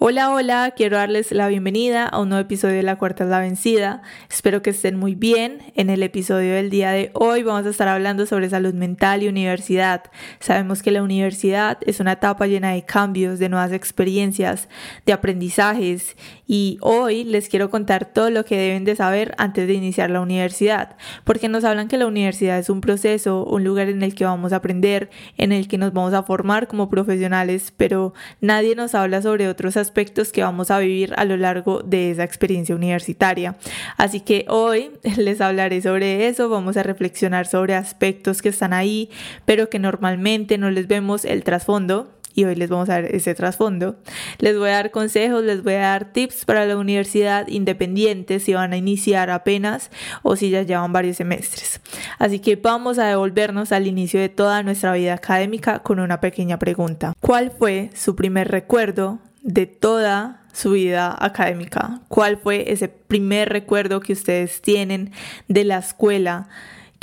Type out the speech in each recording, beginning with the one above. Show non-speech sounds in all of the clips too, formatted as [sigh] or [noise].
Hola, hola, quiero darles la bienvenida a un nuevo episodio de La Cuarta es la Vencida. Espero que estén muy bien. En el episodio del día de hoy vamos a estar hablando sobre salud mental y universidad. Sabemos que la universidad es una etapa llena de cambios, de nuevas experiencias, de aprendizajes y hoy les quiero contar todo lo que deben de saber antes de iniciar la universidad, porque nos hablan que la universidad es un proceso, un lugar en el que vamos a aprender, en el que nos vamos a formar como profesionales, pero nadie nos habla sobre otros aspectos que vamos a vivir a lo largo de esa experiencia universitaria. Así que hoy [laughs] les hablaré sobre eso, vamos a reflexionar sobre aspectos que están ahí, pero que normalmente no les vemos el trasfondo y hoy les vamos a dar ese trasfondo. Les voy a dar consejos, les voy a dar tips para la universidad independiente si van a iniciar apenas o si ya llevan varios semestres. Así que vamos a devolvernos al inicio de toda nuestra vida académica con una pequeña pregunta. ¿Cuál fue su primer recuerdo de toda su vida académica. ¿Cuál fue ese primer recuerdo que ustedes tienen de la escuela?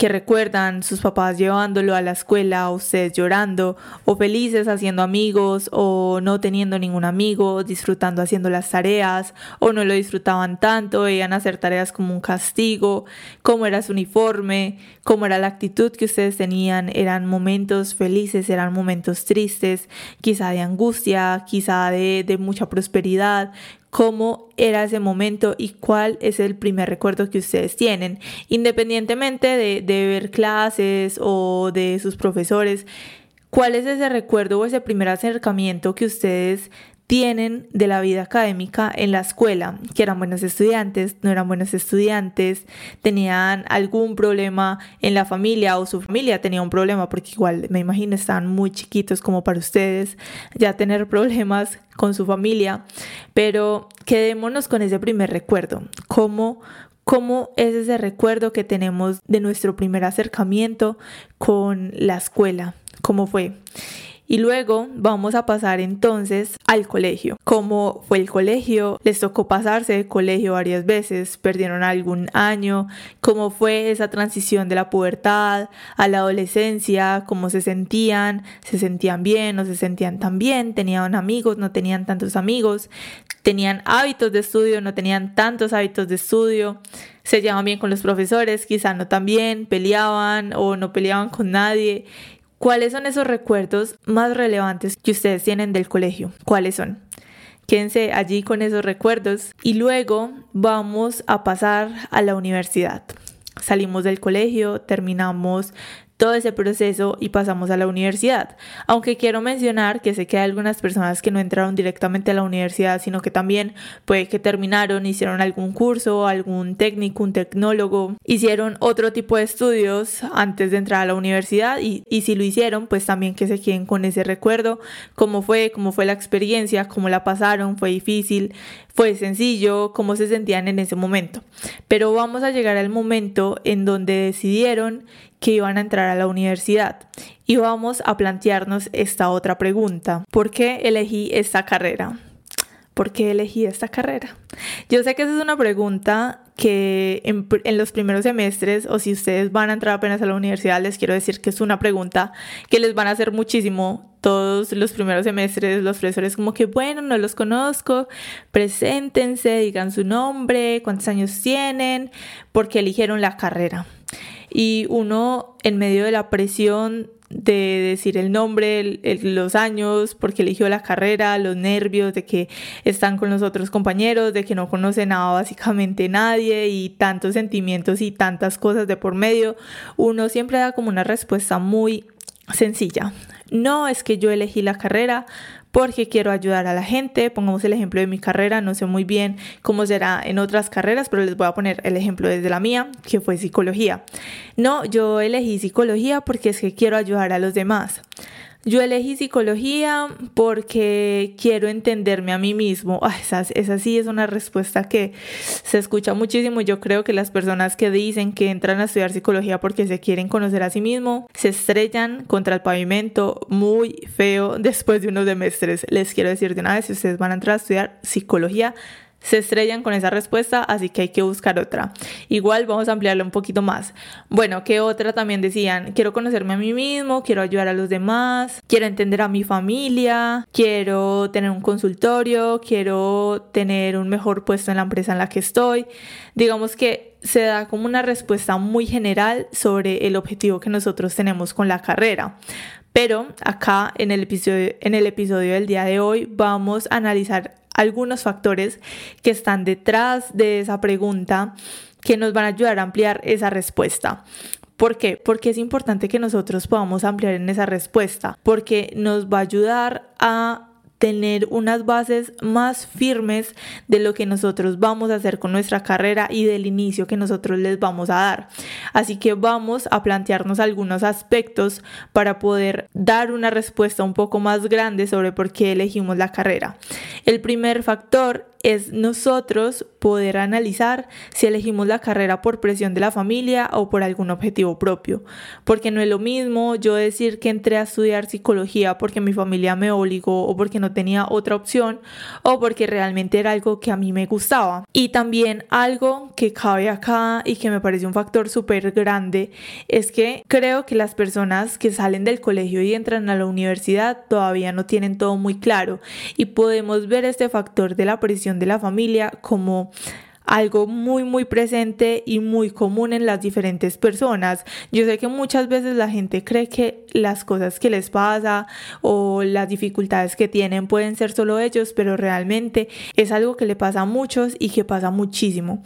Que recuerdan sus papás llevándolo a la escuela, o ustedes llorando, o felices haciendo amigos, o no teniendo ningún amigo, disfrutando haciendo las tareas, o no lo disfrutaban tanto, veían hacer tareas como un castigo, cómo era su uniforme, cómo era la actitud que ustedes tenían, eran momentos felices, eran momentos tristes, quizá de angustia, quizá de, de mucha prosperidad, cómo era ese momento y cuál es el primer recuerdo que ustedes tienen, independientemente de, ver clases o de sus profesores. ¿Cuál es ese recuerdo o ese primer acercamiento que ustedes tienen de la vida académica en la escuela, que eran buenos estudiantes, no eran buenos estudiantes, tenían algún problema en la familia o su familia tenía un problema, porque igual me imagino estaban muy chiquitos como para ustedes ya tener problemas con su familia, pero quedémonos con ese primer recuerdo, cómo, cómo es ese recuerdo que tenemos de nuestro primer acercamiento con la escuela, cómo fue. Y luego vamos a pasar entonces al colegio. ¿Cómo fue el colegio? ¿Les tocó pasarse de colegio varias veces? ¿Perdieron algún año? ¿Cómo fue esa transición de la pubertad a la adolescencia? ¿Cómo se sentían? ¿Se sentían bien? ¿No se sentían tan bien? ¿Tenían amigos? ¿No tenían tantos amigos? ¿Tenían hábitos de estudio? ¿No tenían tantos hábitos de estudio? se llevaban bien con los profesores, quizá no tan bien, peleaban o no peleaban con nadie. ¿Cuáles son esos recuerdos más relevantes que ustedes tienen del colegio? ¿Cuáles son? Quédense allí con esos recuerdos y luego vamos a pasar a la universidad. Salimos del colegio, terminamos todo ese proceso y pasamos a la universidad. Aunque quiero mencionar que sé que hay algunas personas que no entraron directamente a la universidad, sino que también puede que terminaron, hicieron algún curso, algún técnico, un tecnólogo, hicieron otro tipo de estudios antes de entrar a la universidad y, y si lo hicieron, pues también que se queden con ese recuerdo, cómo fue, cómo fue la experiencia, cómo la pasaron, fue difícil, fue sencillo, cómo se sentían en ese momento. Pero vamos a llegar al momento en donde decidieron que iban a entrar a la universidad. Y vamos a plantearnos esta otra pregunta. ¿Por qué elegí esta carrera? ¿Por qué elegí esta carrera? Yo sé que esa es una pregunta que en, los primeros semestres o si ustedes van a entrar apenas a la universidad, les quiero decir que es una pregunta que les van a hacer muchísimo todos los primeros semestres. Los profesores como que, bueno, no los conozco, preséntense, digan su nombre, cuántos años tienen, por qué eligieron la carrera. Y uno en medio de la presión de decir el nombre, los años, porque eligió la carrera, los nervios de que están con los otros compañeros, de que no conoce nada básicamente nadie y tantos sentimientos y tantas cosas de por medio, uno siempre da como una respuesta muy sencilla. No es que yo elegí la carrera porque quiero ayudar a la gente. Pongamos el ejemplo de mi carrera, no sé muy bien cómo será en otras carreras, pero les voy a poner el ejemplo desde la mía, que fue psicología. No, yo elegí psicología porque es que quiero ayudar a los demás. Yo elegí psicología porque quiero entenderme a mí mismo. esa, esa sí es una respuesta que se escucha muchísimo. Yo creo que las personas que dicen que entran a estudiar psicología porque se quieren conocer a sí mismo se estrellan contra el pavimento muy feo después de unos semestres. Les quiero decir de una vez, si ustedes van a entrar a estudiar psicología, se estrellan con esa respuesta, así que hay que buscar otra. Igual vamos a ampliarlo un poquito más. Bueno, ¿qué otra también decían? Quiero conocerme a mí mismo, quiero ayudar a los demás, quiero entender a mi familia, quiero tener un consultorio, quiero tener un mejor puesto en la empresa en la que estoy. Digamos que se da como una respuesta muy general sobre el objetivo que nosotros tenemos con la carrera. Pero acá en el episodio, en el episodio del día de hoy vamos a analizar algunos factores que están detrás de esa pregunta que nos van a ayudar a ampliar esa respuesta. ¿Por qué? Porque es importante que nosotros podamos ampliar en esa respuesta, porque nos va a ayudar a tener unas bases más firmes de lo que nosotros vamos a hacer con nuestra carrera y del inicio que nosotros les vamos a dar. Así que vamos a plantearnos algunos aspectos para poder dar una respuesta un poco más grande sobre por qué elegimos la carrera. El primer factor es nosotros poder analizar si elegimos la carrera por presión de la familia o por algún objetivo propio. Porque no es lo mismo yo decir que entré a estudiar psicología porque mi familia me obligó o porque no tenía otra opción o porque realmente era algo que a mí me gustaba. Y también algo que cabe acá y que me parece un factor súper grande es que creo que las personas que salen del colegio y entran a la universidad todavía no tienen todo muy claro y podemos ver este factor de la presión de la familia como algo muy muy presente y muy común en las diferentes personas. Yo sé que muchas veces la gente cree que las cosas que les pasa o las dificultades que tienen pueden ser solo ellos, pero realmente es algo que le pasa a muchos y que pasa muchísimo.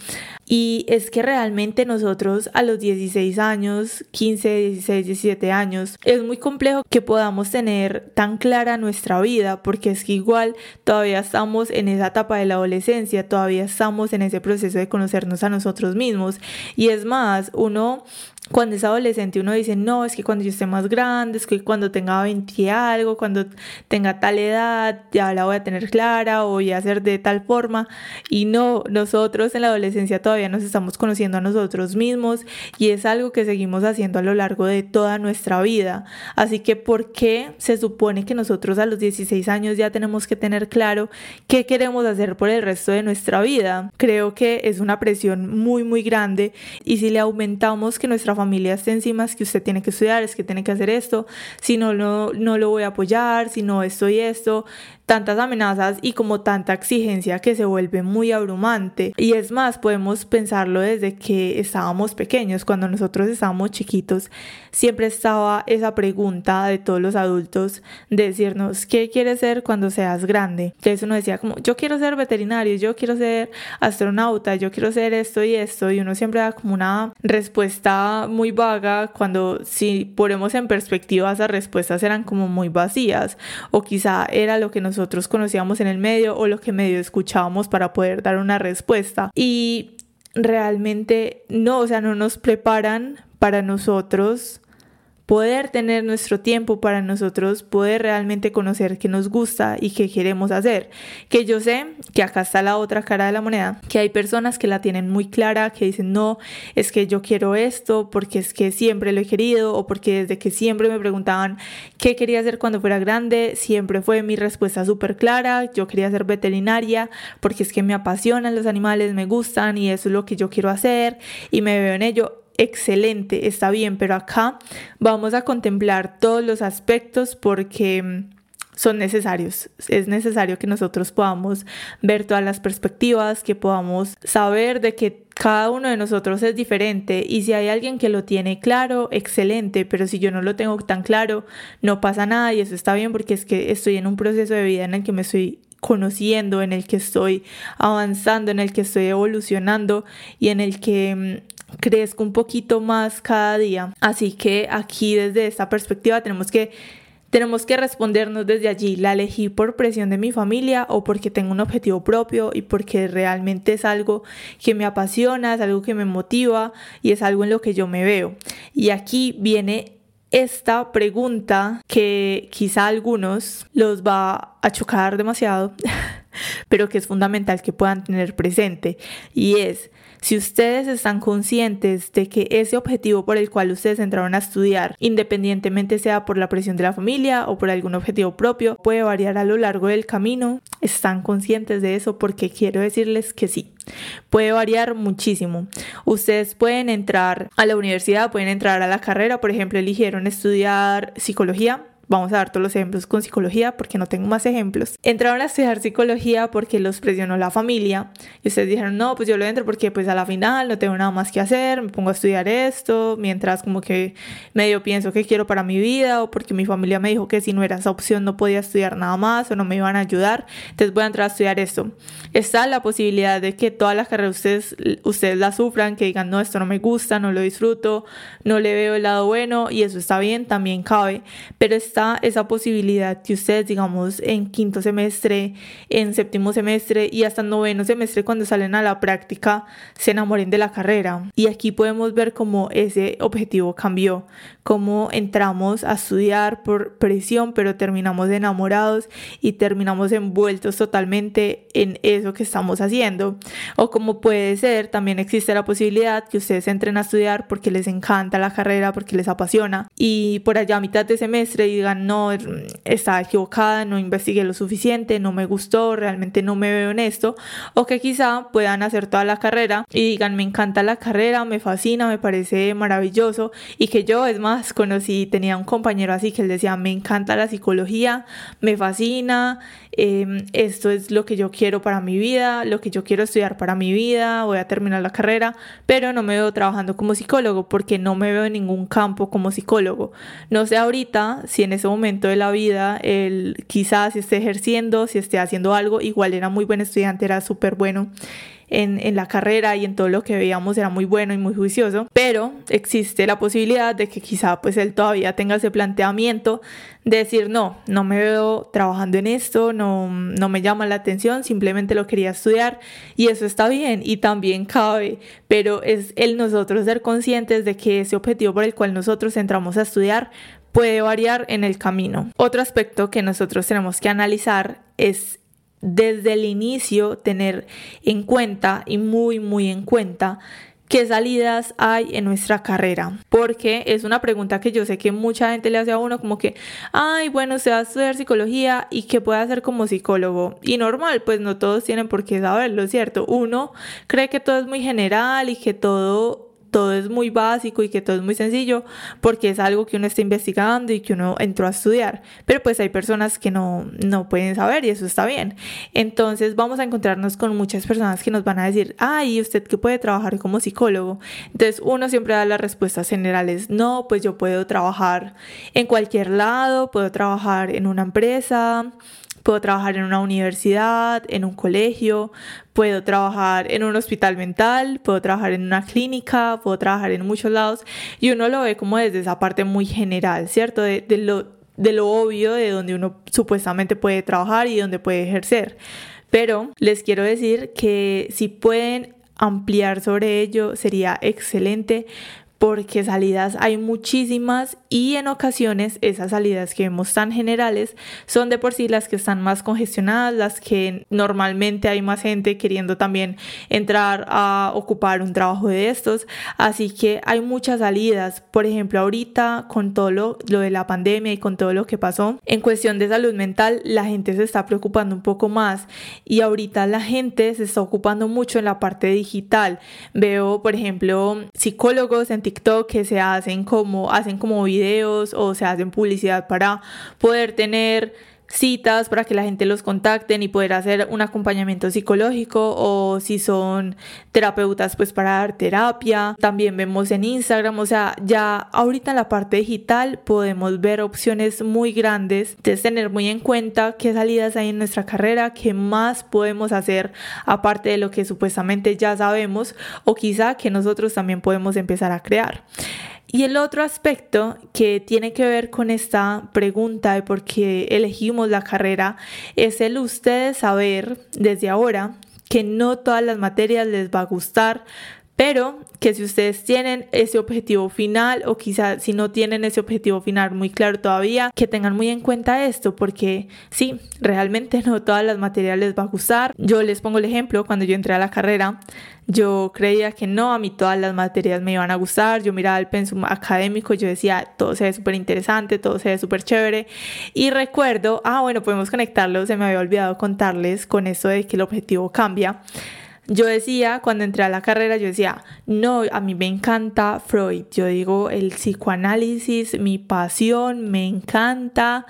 Y es que realmente nosotros a los 16 años, 15, 16, 17 años, es muy complejo que podamos tener tan clara nuestra vida, porque es que igual todavía estamos en esa etapa de la adolescencia, todavía estamos en ese proceso de conocernos a nosotros mismos. Y es más, uno cuando es adolescente uno dice, no, es que cuando yo esté más grande, es que cuando tenga 20 algo, cuando tenga tal edad, ya la voy a tener clara o voy a hacer de tal forma. Y no, nosotros en la adolescencia todavía nos estamos conociendo a nosotros mismos y es algo que seguimos haciendo a lo largo de toda nuestra vida. Así que, ¿por qué se supone que nosotros a los 16 años ya tenemos que tener claro qué queremos hacer por el resto de nuestra vida? Creo que es una presión muy, muy grande y si le aumentamos que nuestra familia esté encima, es que usted tiene que estudiar, es que tiene que hacer esto, si no, no, no lo voy a apoyar, si no esto y esto, tantas amenazas y como tanta exigencia que se vuelve muy abrumante. Y es más, podemos pensarlo desde que estábamos pequeños, cuando nosotros estábamos chiquitos, siempre estaba esa pregunta de todos los adultos de decirnos, ¿qué quieres ser cuando seas grande? Entonces uno decía como, yo quiero ser veterinario, yo quiero ser astronauta, yo quiero ser esto y esto, y uno siempre da como una respuesta muy vaga cuando si ponemos en perspectiva esas respuestas eran como muy vacías o quizá era lo que nos nosotros conocíamos en el medio o lo que medio escuchábamos para poder dar una respuesta. Y realmente no, o sea, no nos preparan para nosotros poder tener nuestro tiempo para nosotros, poder realmente conocer qué nos gusta y qué queremos hacer. Que yo sé que acá está la otra cara de la moneda, que hay personas que la tienen muy clara, que dicen, no, es que yo quiero esto porque es que siempre lo he querido o porque desde que siempre me preguntaban qué quería hacer cuando fuera grande, siempre fue mi respuesta súper clara, yo quería ser veterinaria porque es que me apasionan los animales, me gustan y eso es lo que yo quiero hacer y me veo en ello excelente, está bien, pero acá vamos a contemplar todos los aspectos porque mm, son necesarios. Es necesario que nosotros podamos ver todas las perspectivas, que podamos saber de que cada uno de nosotros es diferente y si hay alguien que lo tiene claro, excelente, pero si yo no lo tengo tan claro, no pasa nada y eso está bien porque es que estoy en un proceso de vida en el que me estoy conociendo, en el que estoy avanzando, en el que estoy evolucionando y en el que mm, crezco un poquito más cada día. Así que aquí desde esta perspectiva tenemos que tenemos que respondernos desde allí, la elegí por presión de mi familia o porque tengo un objetivo propio y porque realmente es algo que me apasiona, es algo que me motiva y es algo en lo que yo me veo. Y aquí viene esta pregunta que quizá a algunos los va a chocar demasiado, [laughs] pero que es fundamental que puedan tener presente y es si ustedes están conscientes de que ese objetivo por el cual ustedes entraron a estudiar, independientemente sea por la presión de la familia o por algún objetivo propio, puede variar a lo largo del camino, están conscientes de eso porque quiero decirles que sí. Puede variar muchísimo. Ustedes pueden entrar a la universidad, pueden entrar a la carrera, por ejemplo, eligieron estudiar psicología Vamos a dar todos los ejemplos con psicología porque no tengo más ejemplos. Entraron a estudiar psicología porque los presionó la familia y ustedes dijeron, no, pues yo lo entro porque pues a la final no tengo nada más que hacer, me pongo a estudiar esto, mientras como que medio pienso que quiero para mi vida o porque mi familia me dijo que si no era esa opción no podía estudiar nada más o no me iban a ayudar, entonces voy a entrar a estudiar esto. Está la posibilidad de que todas las carreras ustedes, ustedes la sufran, que digan, no, esto no me gusta, no lo disfruto, no le veo el lado bueno y eso está bien, también cabe, pero es esa posibilidad que ustedes, digamos, en quinto semestre, en séptimo semestre y hasta noveno semestre cuando salen a la práctica, se enamoren de la carrera. Y aquí podemos ver cómo ese objetivo cambió, cómo entramos a estudiar por presión, pero terminamos enamorados y terminamos envueltos totalmente en eso que estamos haciendo. O como puede ser, también existe la posibilidad que ustedes entren a estudiar porque les encanta la carrera, porque les apasiona y por allá a mitad de semestre digan, no, estaba equivocada, no investigué lo suficiente, no me gustó, realmente no me veo en esto, o que quizá puedan hacer toda la carrera y digan, me encanta la carrera, me fascina, me parece maravilloso, y que yo, es más, conocí, tenía un compañero así que él decía, me encanta la psicología, me fascina, Em, esto es lo que yo quiero para mi vida, lo que yo quiero estudiar para mi vida, voy a terminar la carrera, pero no me veo trabajando como psicólogo porque no me veo en ningún campo como psicólogo. No sé ahorita si en ese momento de la vida él quizás esté ejerciendo, si esté haciendo algo, igual era muy buen estudiante, era súper bueno en, la carrera y en todo lo que veíamos era muy bueno y muy juicioso, pero existe la posibilidad de que quizá pues él todavía tenga ese planteamiento de decir no, no me veo trabajando en esto, no, no me llama la atención, simplemente lo quería estudiar y eso está bien y también cabe, pero es el nosotros ser conscientes de que ese objetivo por el cual nosotros entramos a estudiar puede variar en el camino. Otro aspecto que nosotros tenemos que analizar es desde el inicio tener en cuenta y muy muy en cuenta qué salidas hay en nuestra carrera, porque es una pregunta que yo sé que mucha gente le hace a uno como que, ay, bueno, se va a estudiar psicología y qué puede hacer como psicólogo. Y normal, pues no todos tienen por qué saberlo, ¿cierto? Uno cree que todo es muy general y que todo todo es muy básico y que todo es muy sencillo porque es algo que uno está investigando y que uno entró a estudiar. Pero pues hay personas que no, no pueden saber y eso está bien. Entonces vamos a encontrarnos con muchas personas que nos van a decir, ay, ¿usted qué puede trabajar como psicólogo? Entonces uno siempre da las respuestas generales, no, pues yo puedo trabajar en cualquier lado, puedo trabajar en una empresa, puedo trabajar en una universidad, en un colegio, puedo trabajar en un hospital mental, puedo trabajar en una clínica, puedo trabajar en muchos lados y uno lo ve como desde esa parte muy general, ¿cierto? De, lo, lo obvio de donde uno supuestamente puede trabajar y donde puede ejercer. Pero les quiero decir que si pueden ampliar sobre ello sería excelente porque salidas hay muchísimas y en ocasiones esas salidas que vemos tan generales son de por sí las que están más congestionadas, las que normalmente hay más gente queriendo también entrar a ocupar un trabajo de estos, así que hay muchas salidas, por ejemplo ahorita con todo lo, de la pandemia y con todo lo que pasó en cuestión de salud mental, la gente se está preocupando un poco más y ahorita la gente se está ocupando mucho en la parte digital. Veo, por ejemplo, psicólogos en Que se hacen como hacen como videos o se hacen publicidad para poder tener citas para que la gente los contacten y poder hacer un acompañamiento psicológico o si son terapeutas pues para dar terapia. También vemos en Instagram, o sea, ya ahorita en la parte digital podemos ver opciones muy grandes. Entonces tener muy en cuenta qué salidas hay en nuestra carrera, qué más podemos hacer aparte de lo que supuestamente ya sabemos o quizá que nosotros también podemos empezar a crear. Y el otro aspecto que tiene que ver con esta pregunta de por qué elegimos la carrera es el ustedes saber desde ahora que no todas las materias les va a gustar, pero que si ustedes tienen ese objetivo final o quizás si no tienen ese objetivo final muy claro todavía, que tengan muy en cuenta esto porque sí, realmente [laughs] no todas las materias les va a gustar. Yo les pongo el ejemplo, cuando yo entré a la carrera, yo creía que no, a mí todas las materias me iban a gustar, yo miraba el pensum académico, yo decía, todo se ve súper interesante, todo se ve súper chévere. Y recuerdo, ah, bueno, podemos conectarlo, se me había olvidado contarles con eso de que el objetivo cambia. Yo decía, cuando entré a la carrera, yo decía, no, a mí me encanta Freud. Yo digo, el psicoanálisis, mi pasión, me encanta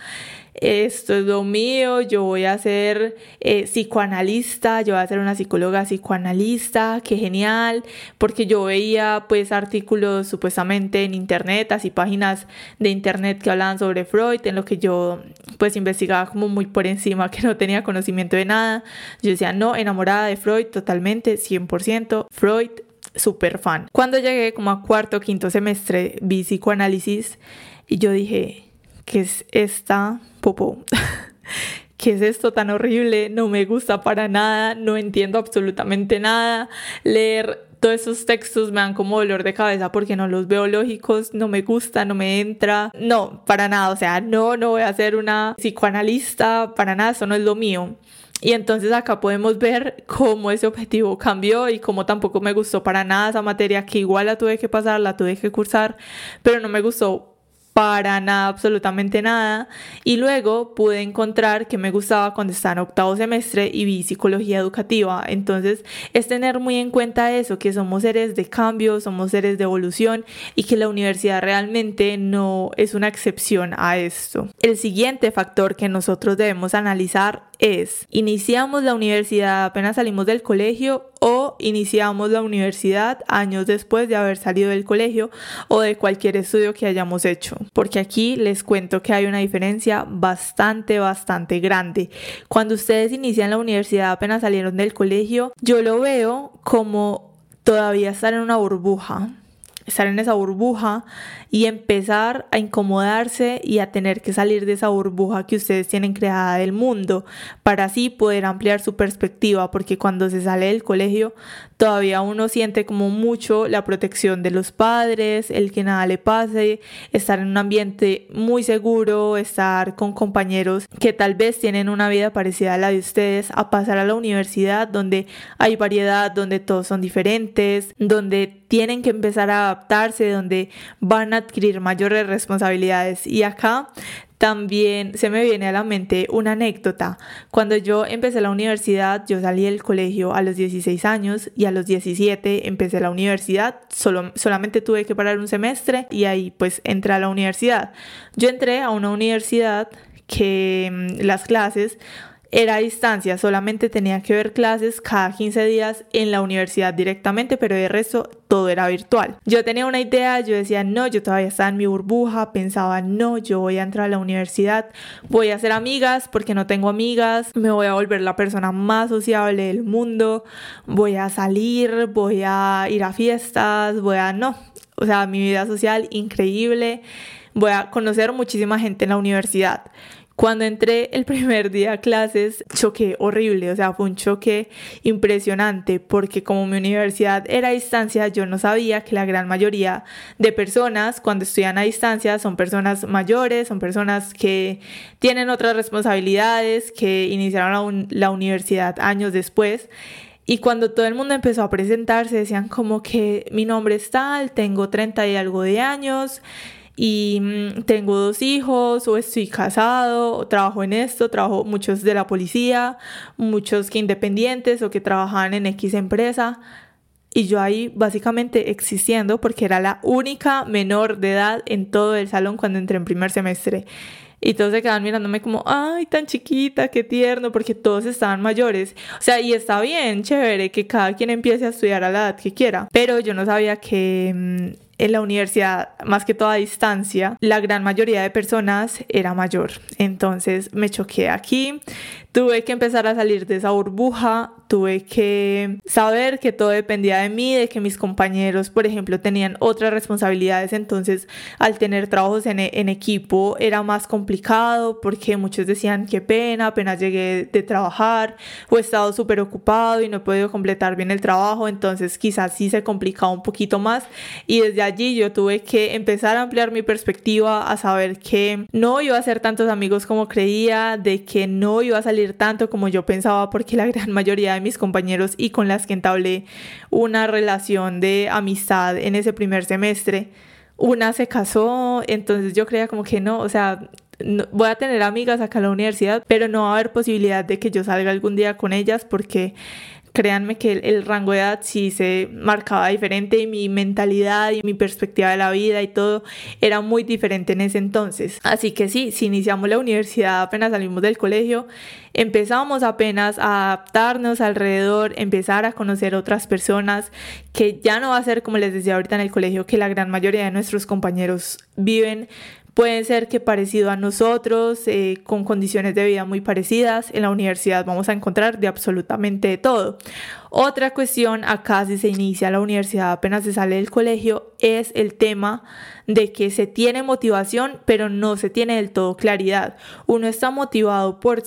esto es lo mío, yo voy a ser eh, psicoanalista, yo voy a ser una psicóloga psicoanalista, qué genial, porque yo veía pues artículos supuestamente en internet, así páginas de internet que hablaban sobre Freud, en lo que yo pues investigaba como muy por encima, [laughs] que no tenía conocimiento de nada. Yo decía, no, enamorada de Freud totalmente, 100%, Freud, súper fan. Cuando llegué como a cuarto, quinto semestre, vi psicoanálisis y yo dije, ¿qué es esta popó? [laughs] ¿Qué es esto tan horrible? No me gusta para nada, no entiendo absolutamente nada. Leer todos esos textos me dan como dolor de cabeza porque no los veo lógicos, no me gusta, no me entra. No, para nada, o sea, no, no voy a ser una psicoanalista, para nada, eso no es lo mío. Y entonces acá podemos ver cómo ese objetivo cambió y cómo tampoco me gustó para nada esa materia que igual la tuve que pasar, la tuve que cursar, pero no me gustó para nada, absolutamente nada. Y luego pude encontrar que me gustaba cuando estaba en octavo semestre y vi psicología educativa. Entonces es tener muy en cuenta eso, que somos seres de cambio, somos seres de evolución y que la universidad realmente no es una excepción a esto. El siguiente factor que nosotros debemos analizar es, ¿iniciamos la universidad apenas salimos del colegio o iniciamos la universidad años después de haber salido del colegio o de cualquier estudio que hayamos hecho? Porque aquí les cuento que hay una diferencia bastante, bastante grande. Cuando ustedes inician la universidad apenas salieron del colegio, yo lo veo como todavía estar en una burbuja estar en esa burbuja y empezar a incomodarse y a tener que salir de esa burbuja que ustedes tienen creada del mundo para así poder ampliar su perspectiva porque cuando se sale del colegio todavía uno siente como mucho la protección de los padres, el que nada le pase, estar en un ambiente muy seguro, estar con compañeros que tal vez tienen una vida parecida a la de ustedes, a pasar a la universidad donde hay variedad, donde todos son diferentes, donde tienen que empezar a adaptarse, donde van a adquirir mayores responsabilidades. Y acá también se me viene a la mente una anécdota. Cuando yo empecé la universidad, yo salí del colegio a los 16 años y a los 17 empecé la universidad. Solo, solamente tuve que parar un semestre y ahí pues entré a la universidad. Yo entré a una universidad que mm, las clases era a distancia, solamente tenía que ver clases cada 15 días en la universidad directamente, pero de resto todo era virtual. Yo tenía una idea, yo decía, no, yo todavía estaba en mi burbuja, pensaba, no, yo voy a entrar a la universidad, voy a hacer amigas porque no tengo amigas, me voy a volver la persona más sociable del mundo, voy a salir, voy a ir a fiestas, voy a, no, o sea, mi vida social increíble, voy a conocer muchísima gente en la universidad. Cuando entré el primer día a clases, choqué horrible, o sea, fue un choque impresionante porque como mi universidad era a distancia, yo no sabía que la gran mayoría de personas cuando estudian a distancia son personas mayores, son personas que tienen otras responsabilidades, que iniciaron la, la universidad años después. Y cuando todo el mundo empezó a presentarse, decían como que mi nombre es tal, tengo 30 y algo de años y mm, tengo dos hijos o estoy casado o trabajo en esto, trabajo muchos de la policía, muchos que independientes o que trabajaban en X empresa. Y yo ahí básicamente existiendo porque era la única menor de edad en todo el salón cuando entré en primer semestre. Y todos se quedaban mirándome como, ay, tan chiquita, qué tierno, porque todos estaban mayores. O sea, y está bien, chévere, que cada quien empiece a estudiar a la edad que quiera. Pero yo no sabía que mm, en la universidad, más que toda distancia, la gran mayoría de personas era mayor. Entonces me choqué aquí, tuve que empezar a salir de esa burbuja, tuve que saber que todo dependía de mí, de que mis compañeros, por ejemplo, tenían otras responsabilidades, entonces al tener trabajos en, en equipo era más complicado porque muchos decían qué pena, apenas llegué de trabajar o he estado súper ocupado y no he podido completar bien el trabajo, entonces quizás sí se complicaba un poquito más. Y desde allí yo tuve que empezar a ampliar mi perspectiva, a saber que no iba a ser tantos amigos como creía, de que no iba a salir tanto como yo pensaba porque la gran mayoría de mis compañeros y con las que entablé una relación de amistad en ese primer semestre, una se casó, entonces yo creía como que no, o sea, voy a tener amigas acá en la universidad, pero no va a haber posibilidad de que yo salga algún día con ellas porque créanme que el, rango de edad sí se marcaba diferente y mi mentalidad y mi perspectiva de la vida y todo era muy diferente en ese entonces. Así que sí, si iniciamos la universidad, apenas salimos del colegio, empezamos apenas a adaptarnos alrededor, empezar a conocer otras personas, que ya no va a ser como les decía ahorita en el colegio, que la gran mayoría de nuestros compañeros viven pueden ser que parecido a nosotros, eh, con condiciones de vida muy parecidas. En la universidad vamos a encontrar de absolutamente todo. Otra cuestión acá si se inicia la universidad apenas se sale del colegio es el tema de que se tiene motivación pero no se tiene del todo claridad. Uno está motivado por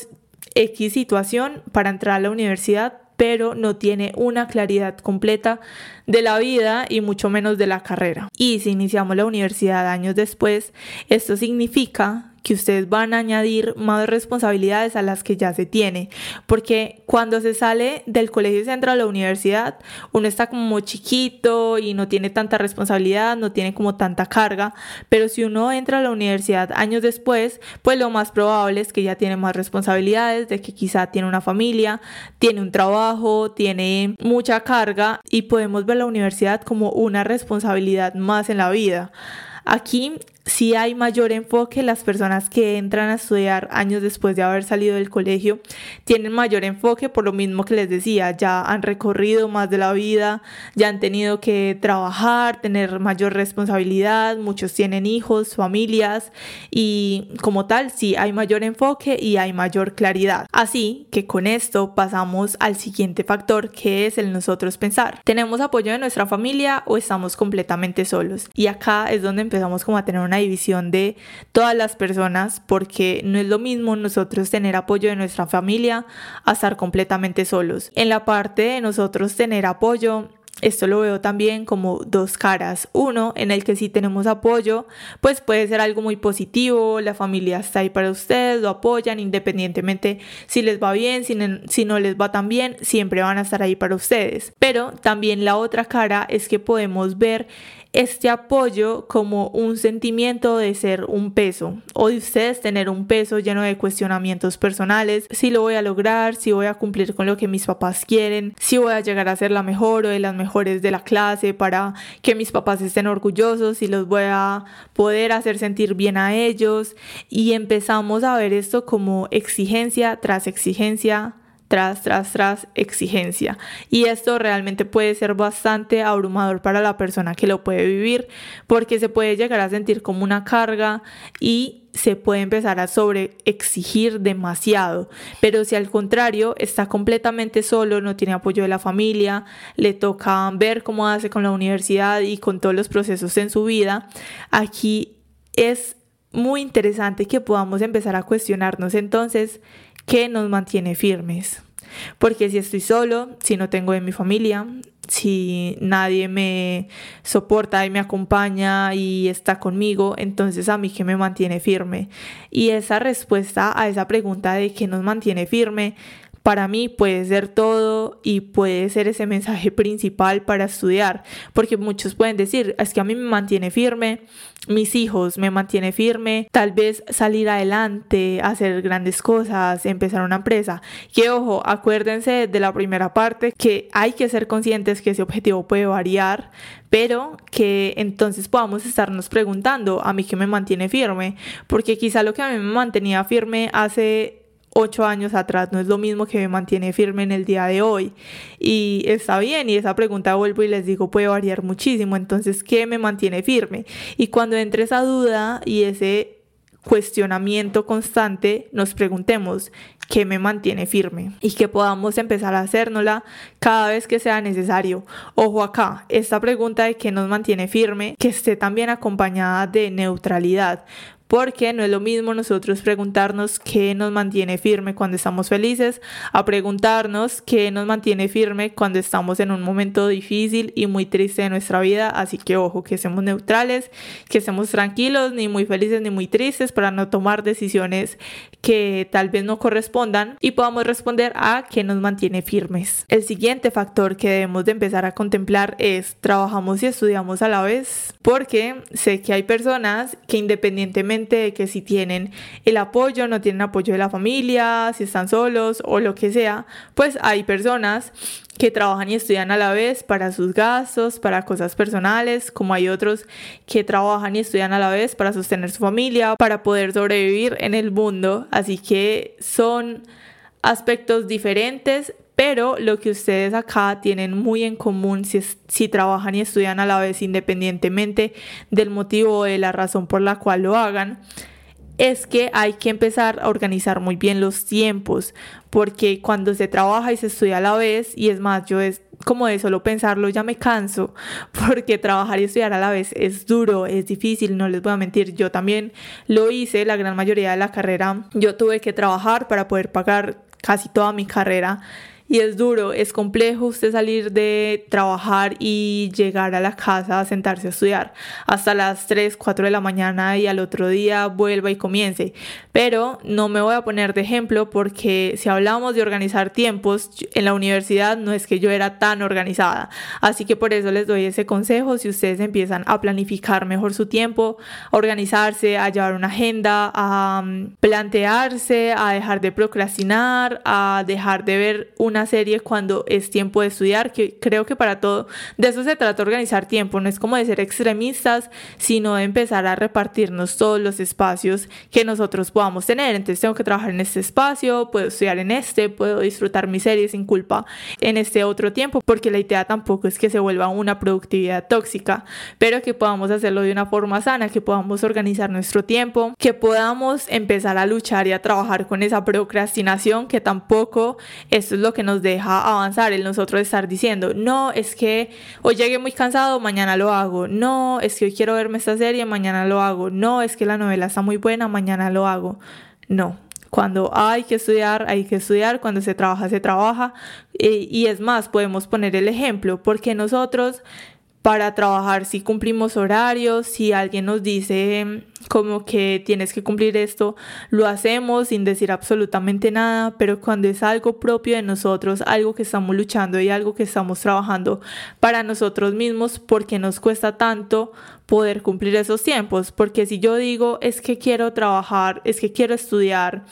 X situación para entrar a la universidad pero no tiene una claridad completa de la vida y mucho menos de la carrera. Y si iniciamos la universidad años después, esto significa que ustedes van a añadir más responsabilidades a las que ya se tiene, porque cuando se sale del colegio y se entra a la universidad, uno está como chiquito y no tiene tanta responsabilidad, no tiene como tanta carga, pero si uno entra a la universidad años después, pues lo más probable es que ya tiene más responsabilidades, de que quizá tiene una familia, tiene un trabajo, tiene mucha carga y podemos ver la universidad como una responsabilidad más en la vida. Aquí si hay mayor enfoque, las personas que entran a estudiar años después de haber salido del colegio tienen mayor enfoque por lo mismo que les decía, ya han recorrido más de la vida, ya han tenido que trabajar, tener mayor responsabilidad, muchos tienen hijos, familias y como tal sí hay mayor enfoque y hay mayor claridad. Así que con esto pasamos al siguiente factor que es el nosotros pensar. ¿Tenemos apoyo de nuestra familia o estamos completamente solos? Y acá es donde empezamos como a tener una división de todas las personas porque no es lo mismo nosotros tener apoyo de nuestra familia a estar completamente solos. En la parte de nosotros tener apoyo esto lo veo también como dos caras. Uno, en el que si tenemos apoyo, pues puede ser algo muy positivo, la familia está ahí para ustedes, lo apoyan independientemente si les va bien, si, si no les va tan bien, siempre van a estar ahí para ustedes. Pero también la otra cara es que podemos ver este apoyo como un sentimiento de ser un peso o de ustedes tener un peso lleno de cuestionamientos personales, si lo voy a lograr, si voy a cumplir con lo que mis papás quieren, si voy a llegar a ser la mejor o de las mejores de la clase para que mis papás estén orgullosos, si los voy a poder hacer sentir bien a ellos. Y empezamos a ver esto como exigencia tras exigencia tras, tras, tras exigencia. Y esto realmente puede ser bastante abrumador para la persona que lo puede vivir porque se puede llegar a sentir como una carga y se puede empezar a sobre exigir demasiado. Pero si al contrario está completamente solo, no tiene apoyo de la familia, le toca ver cómo hace con la universidad y con todos los procesos en su vida, aquí es muy interesante que podamos empezar a cuestionarnos entonces qué nos mantiene firmes. Porque si estoy solo, si no tengo en mi familia, si nadie me soporta y me acompaña y está conmigo, entonces a mí que me mantiene firme. Y esa respuesta a esa pregunta de qué nos mantiene firme, para mí puede ser todo y puede ser ese mensaje principal para estudiar, porque muchos pueden decir, es que a mí me mantiene firme, mis hijos me mantiene firme, tal vez salir adelante, hacer grandes cosas, empezar una empresa. Que ojo, acuérdense de la primera parte que hay que ser conscientes que ese objetivo puede variar, pero que entonces podamos estarnos preguntando a mí qué me mantiene firme, porque quizá lo que a mí me mantenía firme hace ocho años atrás no es lo mismo que me mantiene firme en el día de hoy. Y está bien, y esa pregunta vuelvo y les digo, puede variar muchísimo. Entonces, ¿qué me mantiene firme? Y cuando entre esa duda y ese cuestionamiento constante, nos preguntemos qué me mantiene firme y que podamos empezar a hacérnosla cada vez que sea necesario. Ojo acá, esta pregunta de qué nos mantiene firme, que esté también acompañada de neutralidad, porque no es lo mismo nosotros preguntarnos qué nos mantiene firme cuando estamos felices a preguntarnos qué nos mantiene firme cuando estamos en un momento difícil y muy triste de nuestra vida. Así que ojo, que seamos neutrales, que seamos tranquilos, ni muy felices ni muy tristes para no tomar decisiones que tal vez no correspondan y podamos responder a qué nos mantiene firmes. El siguiente factor que debemos de empezar a contemplar es trabajamos y estudiamos a la vez porque sé que hay personas que independientemente de que si tienen el apoyo, no tienen apoyo de la familia, si están solos o lo que sea, pues hay personas que trabajan y estudian a la vez para sus gastos, para cosas personales, como hay otros que trabajan y estudian a la vez para sostener su familia, para poder sobrevivir en el mundo. Así que son aspectos diferentes, pero lo que ustedes acá tienen muy en común si, trabajan y estudian a la vez independientemente del motivo o de la razón por la cual lo hagan, es que hay que empezar a organizar muy bien los tiempos, porque cuando se trabaja y se estudia a la vez, y es más, yo es como de solo pensarlo ya me canso, [laughs] porque trabajar y estudiar a la vez es duro, es difícil, no les voy a mentir, yo también lo hice la gran mayoría de la carrera, yo tuve que trabajar para poder pagar casi toda mi carrera y es duro, es complejo usted salir de trabajar y llegar a la casa a sentarse a estudiar hasta las 3, 4 de la mañana y al otro día vuelva y comience. Pero no me voy a poner de ejemplo porque si hablamos de organizar tiempos, en la universidad no es que yo era tan organizada. Así que por eso les doy ese consejo. Si ustedes empiezan a planificar mejor su tiempo, a organizarse, a llevar una agenda, a mm, plantearse, a dejar de procrastinar, a dejar de ver una serie cuando es tiempo de estudiar, que creo que para todo, de eso se trata organizar tiempo, no es como de ser extremistas, sino de empezar a repartirnos todos los espacios que nosotros podamos tener. Entonces tengo que trabajar en este espacio, puedo estudiar en este, puedo disfrutar mi serie sin culpa en este otro tiempo, porque la idea tampoco es que se vuelva una productividad tóxica, pero que podamos hacerlo de una forma sana, que podamos organizar nuestro tiempo, que podamos empezar a luchar y a trabajar con esa procrastinación, que tampoco esto es lo que nos deja avanzar, el nosotros estar diciendo, no, es que hoy llegué muy cansado, mañana lo hago, no, es que hoy quiero verme esta serie, mañana lo hago, no, es que la novela está muy buena, mañana lo hago, no. Cuando hay que estudiar, hay que estudiar, cuando se trabaja, se trabaja. Eh, y es más, podemos poner el ejemplo, porque nosotros para trabajar si cumplimos horarios, si alguien nos dice como que tienes que cumplir esto, lo hacemos sin decir absolutamente nada, pero cuando es algo propio de nosotros, algo que estamos luchando y algo que estamos trabajando para nosotros mismos, porque nos cuesta tanto poder cumplir esos tiempos, porque si yo digo es que quiero trabajar, es que quiero estudiar,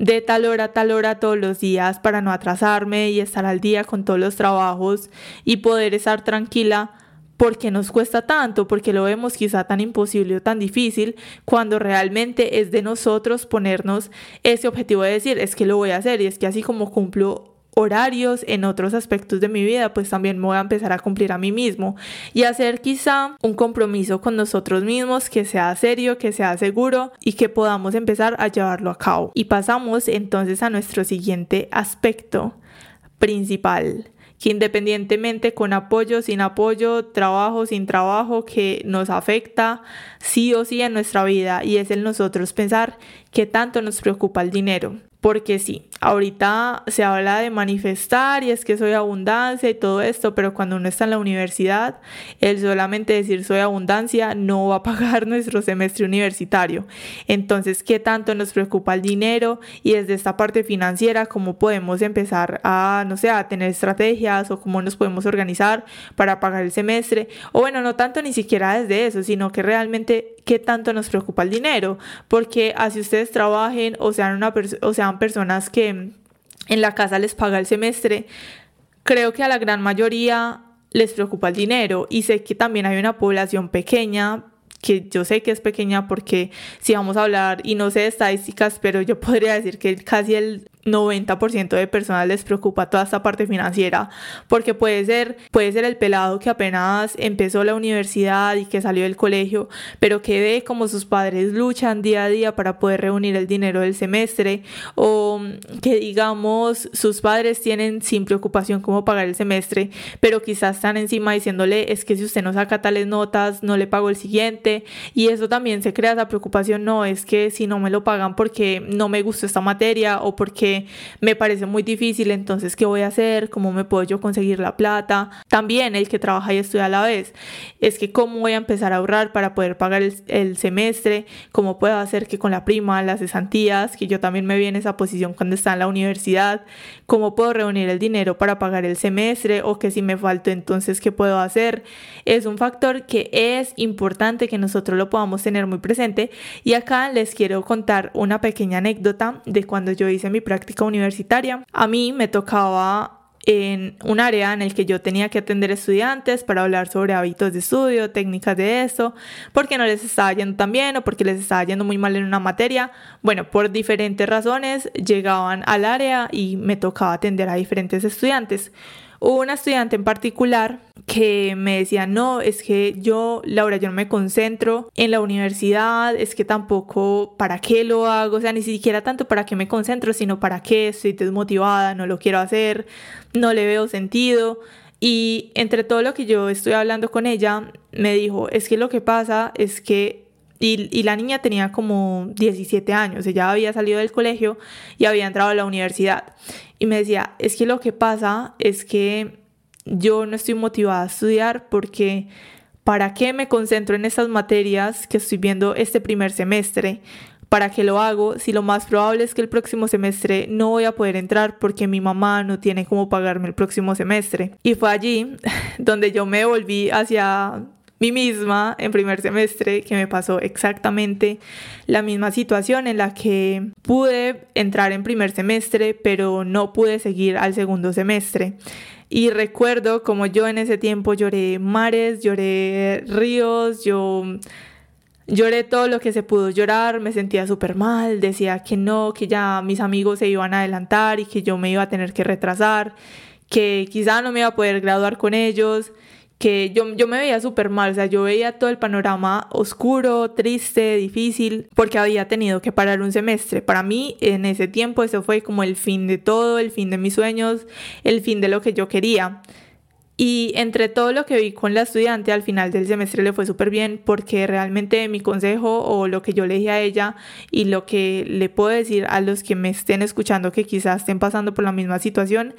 de tal hora a tal hora todos los días para no atrasarme y estar al día con todos los trabajos y poder estar tranquila, ¿Por qué nos cuesta tanto? Porque lo vemos quizá tan imposible o tan difícil cuando realmente es de nosotros ponernos ese objetivo de decir, es que lo voy a hacer y es que así como cumplo horarios en otros aspectos de mi vida, pues también me voy a empezar a cumplir a mí mismo y hacer quizá un compromiso con nosotros mismos que sea serio, que sea seguro y que podamos empezar a llevarlo a cabo. Y pasamos entonces a nuestro siguiente aspecto principal que independientemente con apoyo, sin apoyo, trabajo, sin trabajo, que nos afecta sí o sí en nuestra vida y es el nosotros pensar qué tanto nos preocupa el dinero. Porque sí, ahorita se habla de manifestar y es que soy abundancia y todo esto, pero cuando uno está en la universidad, el solamente decir soy abundancia no va a pagar [laughs] nuestro semestre universitario. Entonces, ¿qué tanto nos preocupa el dinero? Y desde esta parte financiera, ¿cómo podemos empezar a, no sé, a tener estrategias o cómo nos podemos organizar para pagar el semestre? O bueno, no tanto ni siquiera desde eso, sino que realmente qué tanto nos preocupa el dinero, porque así ustedes trabajen o sean, una o sean personas que en la casa les paga el semestre, creo que a la gran mayoría les preocupa el dinero. Y sé que también hay una población pequeña que yo sé que es pequeña porque si vamos a hablar, y no sé de estadísticas, pero yo [laughs] podría decir que casi el 90% de personas les preocupa toda esta parte financiera, porque puede ser, puede ser el pelado que apenas empezó la universidad y que salió del colegio, pero que ve como sus padres luchan día a día para poder reunir el dinero del semestre, o que digamos sus padres tienen sin preocupación cómo pagar el semestre, pero quizás están encima diciéndole es que si usted no saca tales notas, no le pago el siguiente, y eso también se crea esa preocupación, no, es que si no me lo pagan porque no me gusta esta materia o me parece muy difícil, entonces, ¿qué voy a hacer? ¿Cómo me puedo yo conseguir la plata? También el que trabaja y estudia a la vez, es que cómo voy a empezar a ahorrar para poder pagar el, semestre, cómo puedo hacer que con la prima, las cesantías, que yo también me vi en esa posición cuando estaba en la universidad, cómo puedo reunir el dinero para pagar el semestre o que si me falta entonces, ¿qué puedo hacer? Es un factor que es importante que nosotros lo podamos tener muy presente y acá les quiero contar una pequeña anécdota de cuando yo hice mi práctica universitaria. A mí me tocaba en un área en el que yo tenía que atender estudiantes para hablar sobre hábitos de estudio, técnicas de eso, porque no les estaba yendo tan bien o porque les estaba yendo muy mal en una materia. Bueno, por diferentes razones llegaban al área y me tocaba atender a diferentes estudiantes. Hubo una estudiante en particular que me decía, no, es que yo, Laura, yo no me concentro en la universidad, es que tampoco para qué lo hago, o sea, ni siquiera tanto para qué me concentro, sino para qué estoy desmotivada, no lo quiero hacer, no le veo sentido. Y entre todo lo que yo estoy hablando con ella, me dijo, es que lo que pasa es que y, y, la niña tenía como 17 años, ella había salido del colegio y había entrado a la universidad. Y me decía, es que lo que pasa es que yo no estoy motivada a estudiar porque ¿para qué me concentro en estas materias que estoy viendo este primer semestre? ¿Para qué lo hago si lo más probable es que el próximo semestre no voy a poder entrar porque mi mamá no tiene cómo pagarme el próximo semestre? Y fue allí [laughs] donde yo me volví hacia mí misma en primer semestre que me pasó exactamente la misma situación en la que pude entrar en primer semestre pero no pude seguir al segundo semestre. Y recuerdo como yo en ese tiempo lloré mares, lloré ríos, yo lloré todo lo que se pudo llorar, me sentía súper mal, decía que no, que ya mis amigos se iban a adelantar y que yo me iba a tener que retrasar, que quizá no me iba a poder graduar con ellos que yo, yo me veía súper mal, o sea, yo veía todo el panorama oscuro, triste, difícil, porque había tenido que parar un semestre. Para mí, en ese tiempo, eso fue como el fin de todo, el fin de mis sueños, el fin de lo que yo quería. Y entre todo lo que vi con la estudiante, al final del semestre le fue súper bien porque realmente mi consejo o lo que yo le dije a ella y lo que le puedo decir a los que me estén escuchando que quizás estén pasando por la misma situación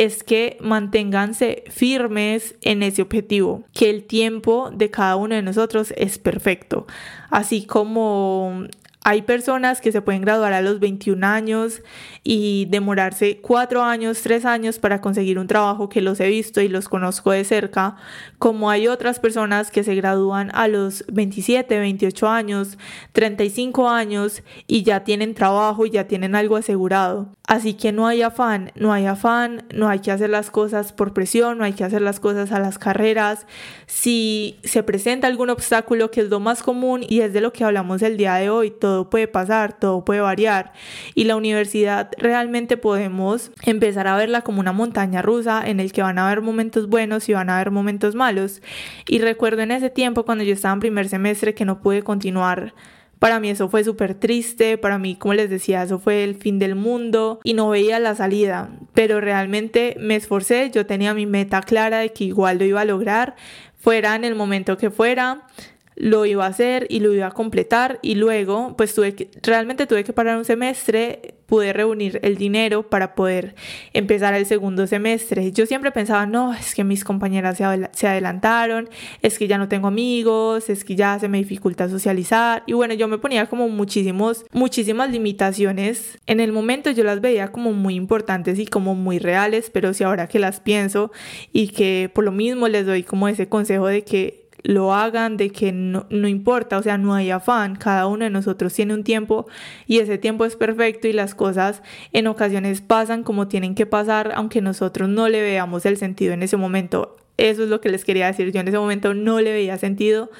es que manténganse firmes en ese objetivo, que el tiempo de cada uno de nosotros es perfecto. Así como hay personas que se pueden graduar a los 21 años y demorarse 4 años, 3 años para conseguir un trabajo que los he visto y los conozco de cerca, como hay otras personas que se gradúan a los 27, 28 años, 35 años y ya tienen trabajo ya tienen algo asegurado. Así que no hay afán, no hay afán, no hay que hacer las cosas por presión, no hay que hacer las cosas a las carreras. Si se presenta algún obstáculo, que es lo más común y es de lo que hablamos el día de hoy, todo puede pasar, todo puede variar. Y la universidad realmente podemos empezar a verla como una montaña rusa en el que van a haber momentos buenos y van a haber momentos malos. Y recuerdo en ese tiempo cuando yo estaba en primer semestre que no pude continuar. Para mí eso fue súper triste, para mí, como les decía, eso fue el fin del mundo y no veía la salida, pero realmente me esforcé, yo tenía mi meta clara de que igual lo iba a lograr, fuera en el momento que fuera lo iba a hacer y lo iba a completar y luego pues tuve que, realmente tuve que parar un semestre, pude reunir el dinero para poder empezar el segundo semestre. Yo siempre pensaba, no, es que mis compañeras se, adelantaron, es que ya no tengo amigos, es que ya se me dificulta socializar y bueno, yo me ponía como muchísimos, muchísimas limitaciones. En el momento yo las veía como muy importantes y como muy reales, pero si ahora que las pienso y que por lo mismo les doy como ese consejo de que lo hagan, de que no, no, importa, o sea, no hay afán, cada uno de nosotros tiene un tiempo y ese tiempo es perfecto y las cosas en ocasiones pasan como tienen que pasar, aunque nosotros no le veamos el sentido en ese momento. Eso es lo que les quería decir, yo en ese momento no le veía sentido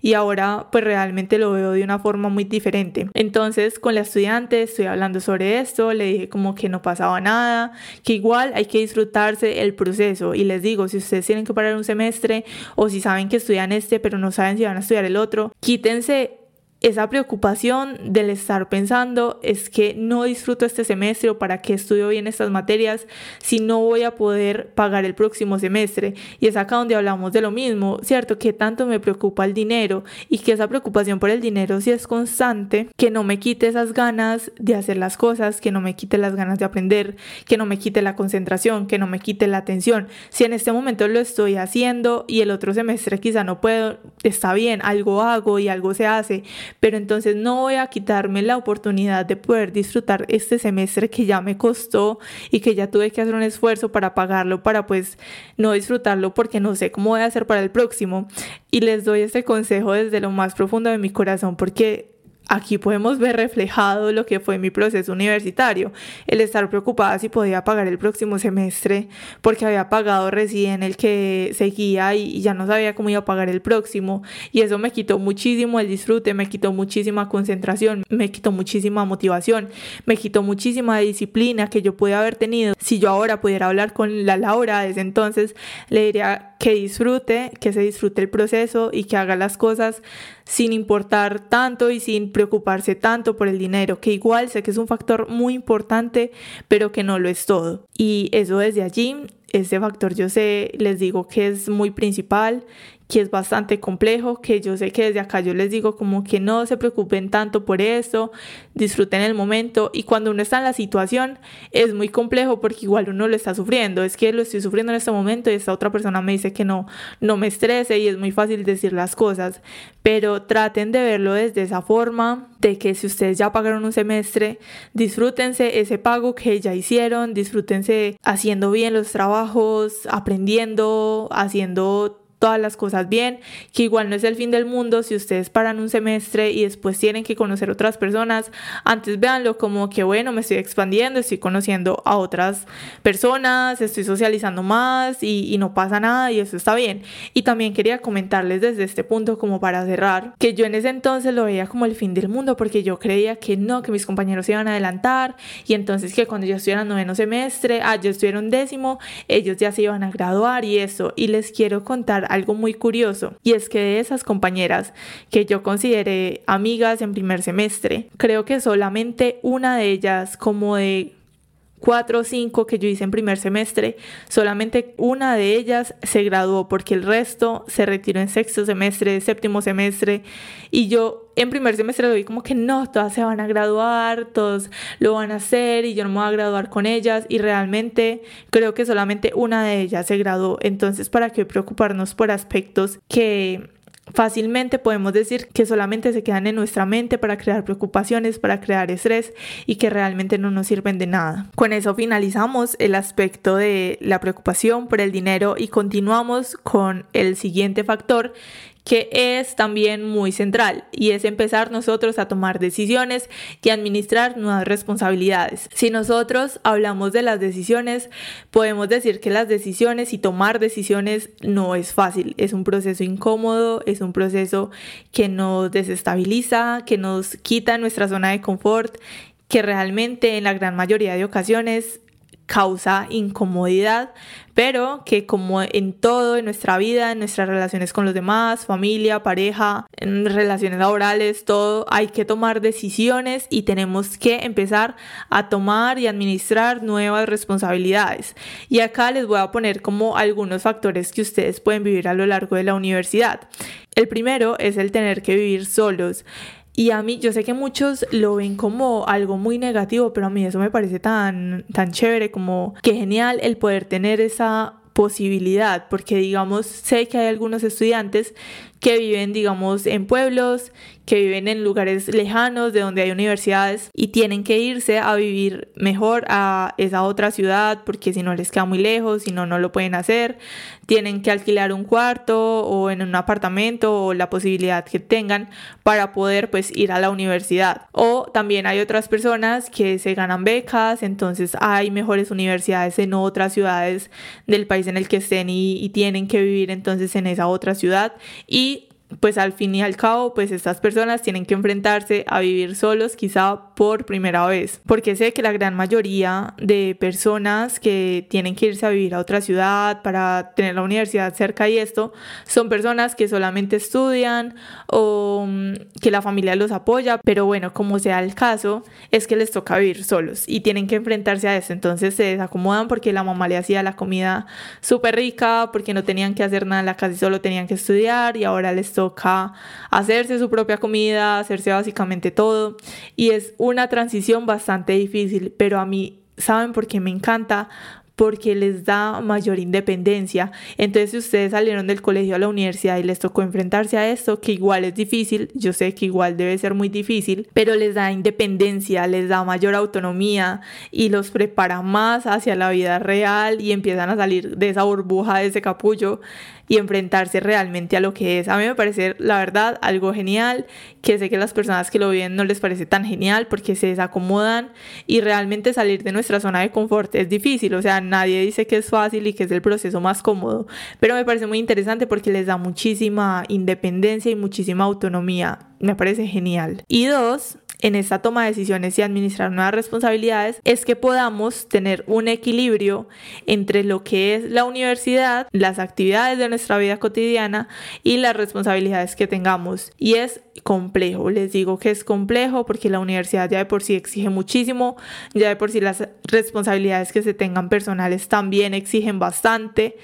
y ahora pues realmente lo veo de una forma muy diferente. Entonces con la estudiante estoy hablando sobre esto, le dije como que no pasaba nada, que igual hay que disfrutarse el proceso y les digo, si ustedes tienen que parar un semestre o si saben que estudian este pero no saben si van a estudiar el otro, quítense esa preocupación del estar pensando es que no disfruto este semestre o para qué estudio bien estas materias si no voy a poder pagar el próximo semestre. Y es acá donde hablamos de lo mismo, ¿cierto? Que tanto me preocupa el dinero y que esa preocupación por el dinero si es constante, que no me quite esas ganas de hacer las cosas, que no me quite las ganas de aprender, que no me quite la concentración, que no me quite la atención. Si en este momento lo estoy haciendo y el otro semestre quizá no puedo, está bien, algo hago y algo se hace pero entonces no voy a quitarme la oportunidad de poder disfrutar este semestre que ya me costó y que ya tuve que hacer un esfuerzo para pagarlo, para pues no disfrutarlo porque no sé cómo voy a hacer para el próximo. Y les doy este consejo desde lo más profundo de mi corazón porque Aquí podemos ver reflejado lo que fue mi proceso universitario, el estar preocupada si podía pagar el próximo semestre porque había pagado recién el que seguía y ya no sabía cómo iba a pagar el próximo y eso me quitó muchísimo el disfrute, me quitó muchísima concentración, me quitó muchísima motivación, me quitó muchísima disciplina que yo pude haber tenido. Si yo ahora pudiera hablar con la Laura desde entonces, le diría que disfrute, que se disfrute el proceso y que haga las cosas sin importar tanto y sin preocuparse tanto por el dinero, que igual sé que es un factor muy importante, pero que no lo es todo. Y eso desde allí, ese factor yo sé, les digo que es muy principal que es bastante complejo, que yo sé que desde acá yo les digo como que no se preocupen tanto por eso, disfruten el momento y cuando uno está en la situación es muy complejo porque igual uno lo está sufriendo, es que lo estoy sufriendo en este momento y esta otra persona me dice que no, no me estrese y es muy fácil decir las cosas, pero traten de verlo desde esa forma, de que si ustedes ya pagaron un semestre, disfrútense ese pago que ya hicieron, disfrútense haciendo bien los trabajos, aprendiendo, haciendo todas las cosas bien, que igual no es el fin del mundo si ustedes paran un semestre y después tienen que conocer otras personas, antes véanlo como que bueno, me estoy expandiendo, estoy conociendo a otras personas, estoy socializando más y, no pasa nada y eso está bien. Y también quería comentarles desde este punto como para cerrar, que yo en ese entonces lo veía como el fin del mundo porque yo creía que no, que mis compañeros se iban a adelantar y entonces que cuando yo estuviera en noveno semestre, ah, yo estuviera en décimo, ellos ya se iban a graduar y eso. Y les quiero contar algo muy curioso y es que de esas compañeras que yo consideré amigas en primer semestre, creo que solamente una de ellas como de cuatro o cinco que yo hice en primer semestre, solamente una de ellas se graduó porque el resto se retiró en sexto semestre, séptimo semestre y yo en primer semestre lo vi como que no, todas se van a graduar, todos lo van a hacer y yo no me voy a graduar con ellas y realmente creo que solamente una de ellas se graduó, entonces para qué preocuparnos por aspectos que Fácilmente podemos decir que solamente se quedan en nuestra mente para crear preocupaciones, para crear estrés y que realmente no nos sirven de nada. Con eso finalizamos el aspecto de la preocupación por el dinero y continuamos con el siguiente factor que es también muy central y es empezar nosotros a tomar decisiones y administrar nuevas responsabilidades. Si nosotros hablamos de las decisiones, podemos decir que las decisiones y tomar decisiones no es fácil, es un proceso incómodo, es un proceso que nos desestabiliza, que nos quita nuestra zona de confort, que realmente en la gran mayoría de ocasiones causa incomodidad, pero que como en todo, en nuestra vida, en nuestras relaciones con los demás, familia, pareja, en relaciones laborales, todo, hay que tomar decisiones y tenemos que empezar a tomar y administrar nuevas responsabilidades. Y acá les voy a poner como algunos factores que ustedes pueden vivir a lo largo de la universidad. El primero es el tener que vivir solos. Y a mí, yo sé que muchos lo ven como algo muy negativo, pero a mí eso me parece tan, tan chévere, como que genial el poder tener esa posibilidad, porque digamos, sé que hay algunos estudiantes que viven, digamos, en pueblos, que viven en lugares lejanos de donde hay universidades y tienen que irse a vivir mejor a esa otra ciudad porque si no les queda muy lejos, si no, no lo pueden hacer. Tienen que alquilar un cuarto o en un apartamento o la posibilidad que tengan para poder pues ir a la universidad. O también hay otras personas que se ganan becas, entonces hay mejores universidades en otras ciudades del país en el que estén y, y tienen que vivir entonces en esa otra ciudad y pues al fin y al cabo, pues estas personas tienen que enfrentarse a vivir solos quizá por primera vez, porque sé que la gran mayoría de personas que tienen que irse a vivir a otra ciudad para tener la universidad cerca y esto, son personas que solamente estudian o mm, que la familia los apoya, pero bueno, como sea el caso, es que les toca vivir solos y tienen que enfrentarse a eso, entonces se desacomodan porque la mamá le hacía la comida súper rica, porque no tenían que hacer nada en la casa y solo tenían que estudiar y ahora les toca hacerse su propia comida, hacerse básicamente todo. Y es una transición bastante difícil, pero a mí, ¿saben por qué me encanta? porque les da mayor independencia. Entonces, si ustedes salieron del colegio a la universidad y les tocó enfrentarse a esto, que igual es difícil, yo sé que igual debe ser muy difícil, pero les da independencia, les da mayor autonomía y los prepara más hacia la vida real y empiezan a salir de esa burbuja, de ese capullo y enfrentarse realmente a lo que es. A mí me parece, la verdad, algo genial, que sé que las personas que lo viven no les parece tan genial porque se desacomodan y realmente salir de nuestra zona de confort es difícil, o sea, nadie dice que es fácil y que es el proceso más cómodo, pero me parece muy interesante porque les da muchísima independencia y muchísima autonomía. Me parece genial. Y dos, en esta toma de decisiones y administrar nuevas responsabilidades es que podamos tener un equilibrio entre lo que es la universidad, las actividades de nuestra vida cotidiana y las responsabilidades que tengamos. Y es complejo, les digo que es complejo porque la universidad ya de por sí exige muchísimo, ya de por sí las responsabilidades que se tengan personales también exigen bastante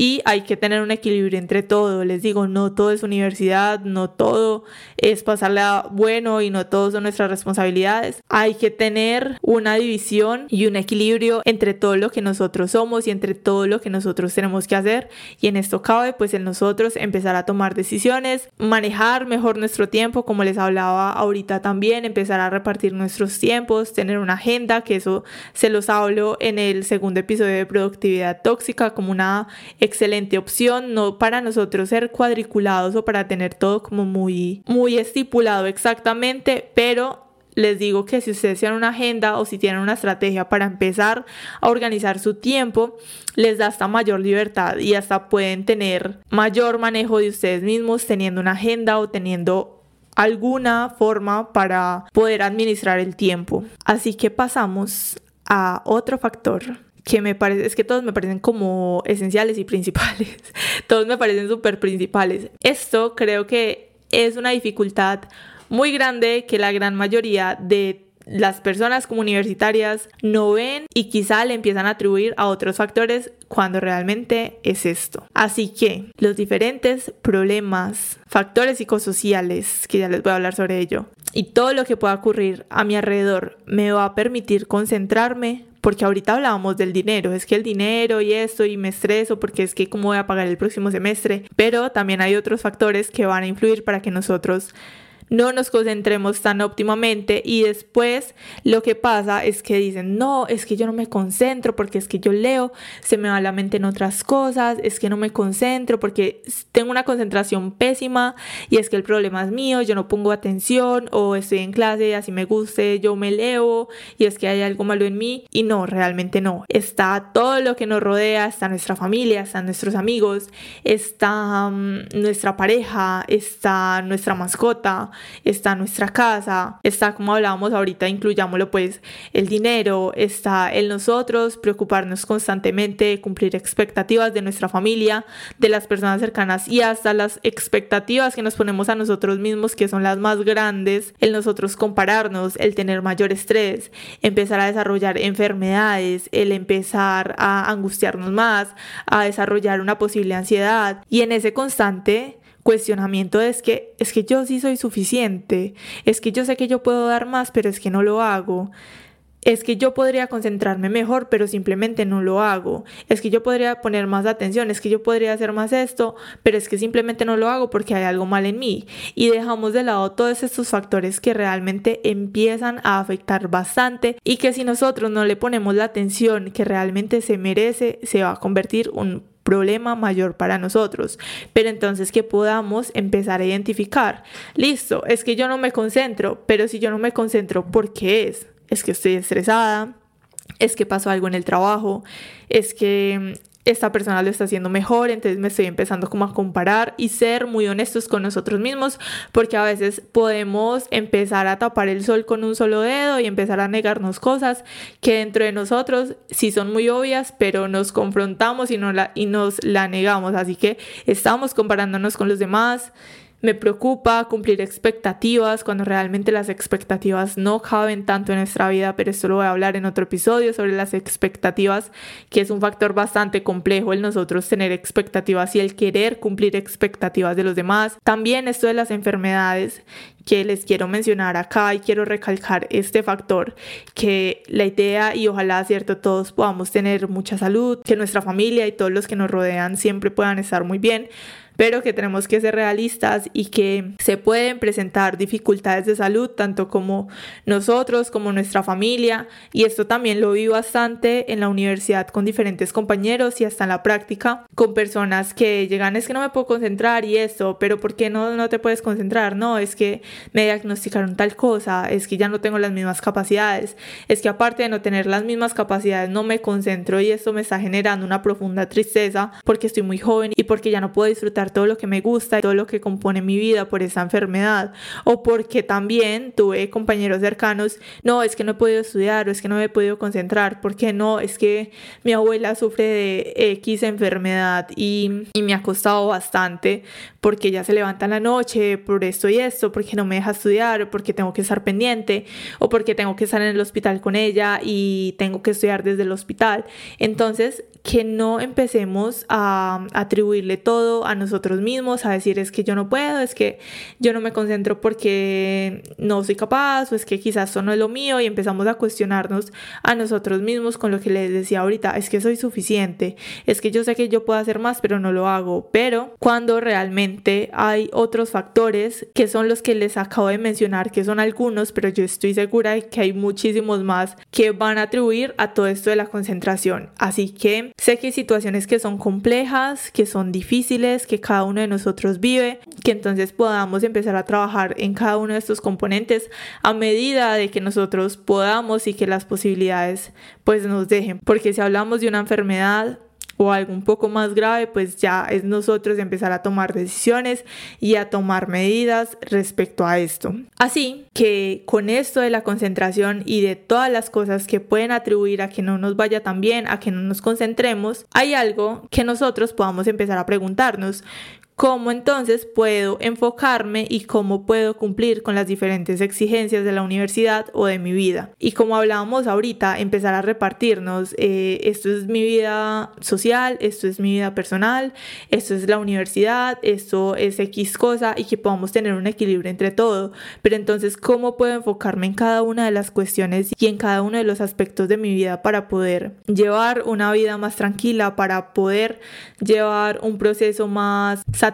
y hay que tener un equilibrio entre todo. Les digo, no todo es universidad, no todo es pasarla bueno y no todo son nuestras responsabilidades. Hay que tener una división y un equilibrio entre todo lo que nosotros somos y entre todo lo que nosotros tenemos que hacer. Y en esto cabe pues en nosotros empezar a tomar decisiones, manejar mejor nuestro tiempo, como les hablaba ahorita también, empezar a repartir nuestros tiempos, tener una agenda, que eso se los hablo en el segundo episodio de productividad tóxica como una excelente opción, no para nosotros ser cuadriculados o para tener todo como muy, muy estipulado exactamente, pero les digo que si ustedes tienen una agenda o si tienen una estrategia para empezar a organizar su tiempo, les da hasta mayor libertad y hasta pueden tener mayor manejo de ustedes mismos teniendo una agenda o teniendo alguna forma para poder administrar el tiempo. Así que pasamos a otro factor que me parece, es que todos me parecen como esenciales y principales. [laughs] todos me parecen súper principales. Esto creo que es una dificultad muy grande que la gran mayoría de las personas como universitarias no ven y quizá le empiezan a atribuir a otros factores cuando realmente es esto. Así que los diferentes problemas, factores psicosociales, que ya les voy a hablar sobre ello, y todo lo que pueda ocurrir a mi alrededor me va a permitir concentrarme porque ahorita hablábamos del dinero, es que el dinero y esto y me estreso porque es que cómo voy a pagar el próximo semestre, pero también hay otros factores que van a influir para que nosotros no nos concentremos tan óptimamente y después lo que pasa es que dicen, no, es que yo no me concentro porque es que yo leo, se me va la mente en otras cosas, es que no me concentro porque tengo una concentración pésima y es que el problema es mío, yo no pongo atención o estoy en clase, así me guste, yo me leo y es que hay algo malo en mí y no, realmente no. Está todo lo que nos rodea, está nuestra familia, están nuestros amigos, está mm, nuestra pareja, está nuestra mascota, está nuestra casa, está como hablábamos ahorita, incluyámoslo pues el dinero, está el nosotros, preocuparnos constantemente, cumplir expectativas de nuestra familia, de las personas cercanas y hasta las expectativas que nos ponemos a nosotros mismos que son las más grandes, el nosotros compararnos, el tener mayor estrés, empezar a desarrollar enfermedades, el empezar a angustiarnos más, a desarrollar una posible ansiedad. Y en ese constante cuestionamiento es que es que yo sí soy suficiente, es que yo sé que yo puedo dar más, pero es que no lo hago. Es que yo podría concentrarme mejor, pero simplemente no lo hago. Es que yo podría poner más atención, es que yo podría hacer más esto, pero es que simplemente no lo hago porque hay algo mal en mí. Y dejamos de lado todos estos factores que realmente empiezan a afectar bastante y que si nosotros no le ponemos la atención que realmente se merece, se va a convertir un problema mayor para nosotros. Pero entonces que podamos empezar a identificar, listo, es que yo no me concentro, pero si yo no me concentro, ¿por qué es? Es que estoy estresada, es que pasó algo en el trabajo, es que esta persona lo está haciendo mejor, entonces me estoy empezando como a comparar y ser muy honestos con nosotros mismos, porque a veces podemos empezar a tapar el sol con un solo dedo y empezar a negarnos cosas que dentro de nosotros sí son muy obvias, pero nos confrontamos y, no la, y nos la negamos, así que estamos comparándonos con los demás me preocupa cumplir expectativas cuando realmente las expectativas no caben tanto en nuestra vida, pero esto lo voy a hablar en otro episodio sobre las expectativas, que es un factor bastante complejo el nosotros tener expectativas y el querer cumplir expectativas de los demás. También esto de las enfermedades que les quiero mencionar acá y quiero recalcar este factor que la idea y ojalá cierto todos podamos tener mucha salud, que nuestra familia y todos los que nos rodean siempre puedan estar muy bien, pero que tenemos que ser realistas y que se pueden presentar dificultades de salud tanto como nosotros como nuestra familia y esto también lo vi bastante en la universidad con diferentes compañeros y hasta en la práctica con personas que llegan es que no me puedo concentrar y eso, pero ¿por qué no, no te puedes concentrar? No, es que me diagnosticaron tal cosa, es que ya no tengo las mismas capacidades, es que aparte de no tener las mismas capacidades no me concentro y esto me está generando una profunda tristeza porque estoy muy joven y porque ya no puedo disfrutar todo lo que me gusta todo lo que compone mi vida por esa enfermedad. O porque también tuve compañeros cercanos, no, es que no he podido estudiar o es que no me he podido concentrar, porque no, es que mi abuela sufre de X enfermedad y, y me ha costado bastante porque ella se levanta en la noche por esto y esto, porque no me deja estudiar, porque tengo que estar pendiente, o porque tengo que estar en el hospital con ella y tengo que estudiar desde el hospital. Entonces, que no empecemos a atribuirle todo a nosotros mismos, a decir es que yo no puedo, es que yo no me concentro porque no soy capaz o es que quizás eso no es lo mío y empezamos a cuestionarnos a nosotros mismos con lo que les decía ahorita, es que soy suficiente, es que yo sé que yo puedo hacer más pero no lo hago, pero cuando realmente hay otros factores que son los que les acabo de mencionar, que son algunos, pero yo estoy segura de que hay muchísimos más que van a atribuir a todo esto de la concentración, así que sé que hay situaciones que son complejas, que son difíciles, que cada uno de nosotros vive, que entonces podamos empezar a trabajar en cada uno de estos componentes a medida de que nosotros podamos y que las posibilidades pues nos dejen. Porque si hablamos de una enfermedad, o algo un poco más grave, pues ya es nosotros empezar a tomar decisiones y a tomar medidas respecto a esto. Así que con esto de la concentración y de todas las cosas que pueden atribuir a que no nos vaya tan bien, a que no nos concentremos, hay algo que nosotros podamos empezar a preguntarnos cómo entonces puedo enfocarme y cómo puedo cumplir con las diferentes exigencias de la universidad o de mi vida. Y como hablábamos ahorita, empezar a repartirnos, eh, esto es mi vida social, esto es mi vida personal, esto es la universidad, esto es X cosa y que podamos tener un equilibrio entre todo. Pero entonces, ¿cómo puedo enfocarme en cada una de las cuestiones y en cada uno de los aspectos de mi vida para poder llevar una vida más tranquila, para poder llevar un proceso más satisfactorio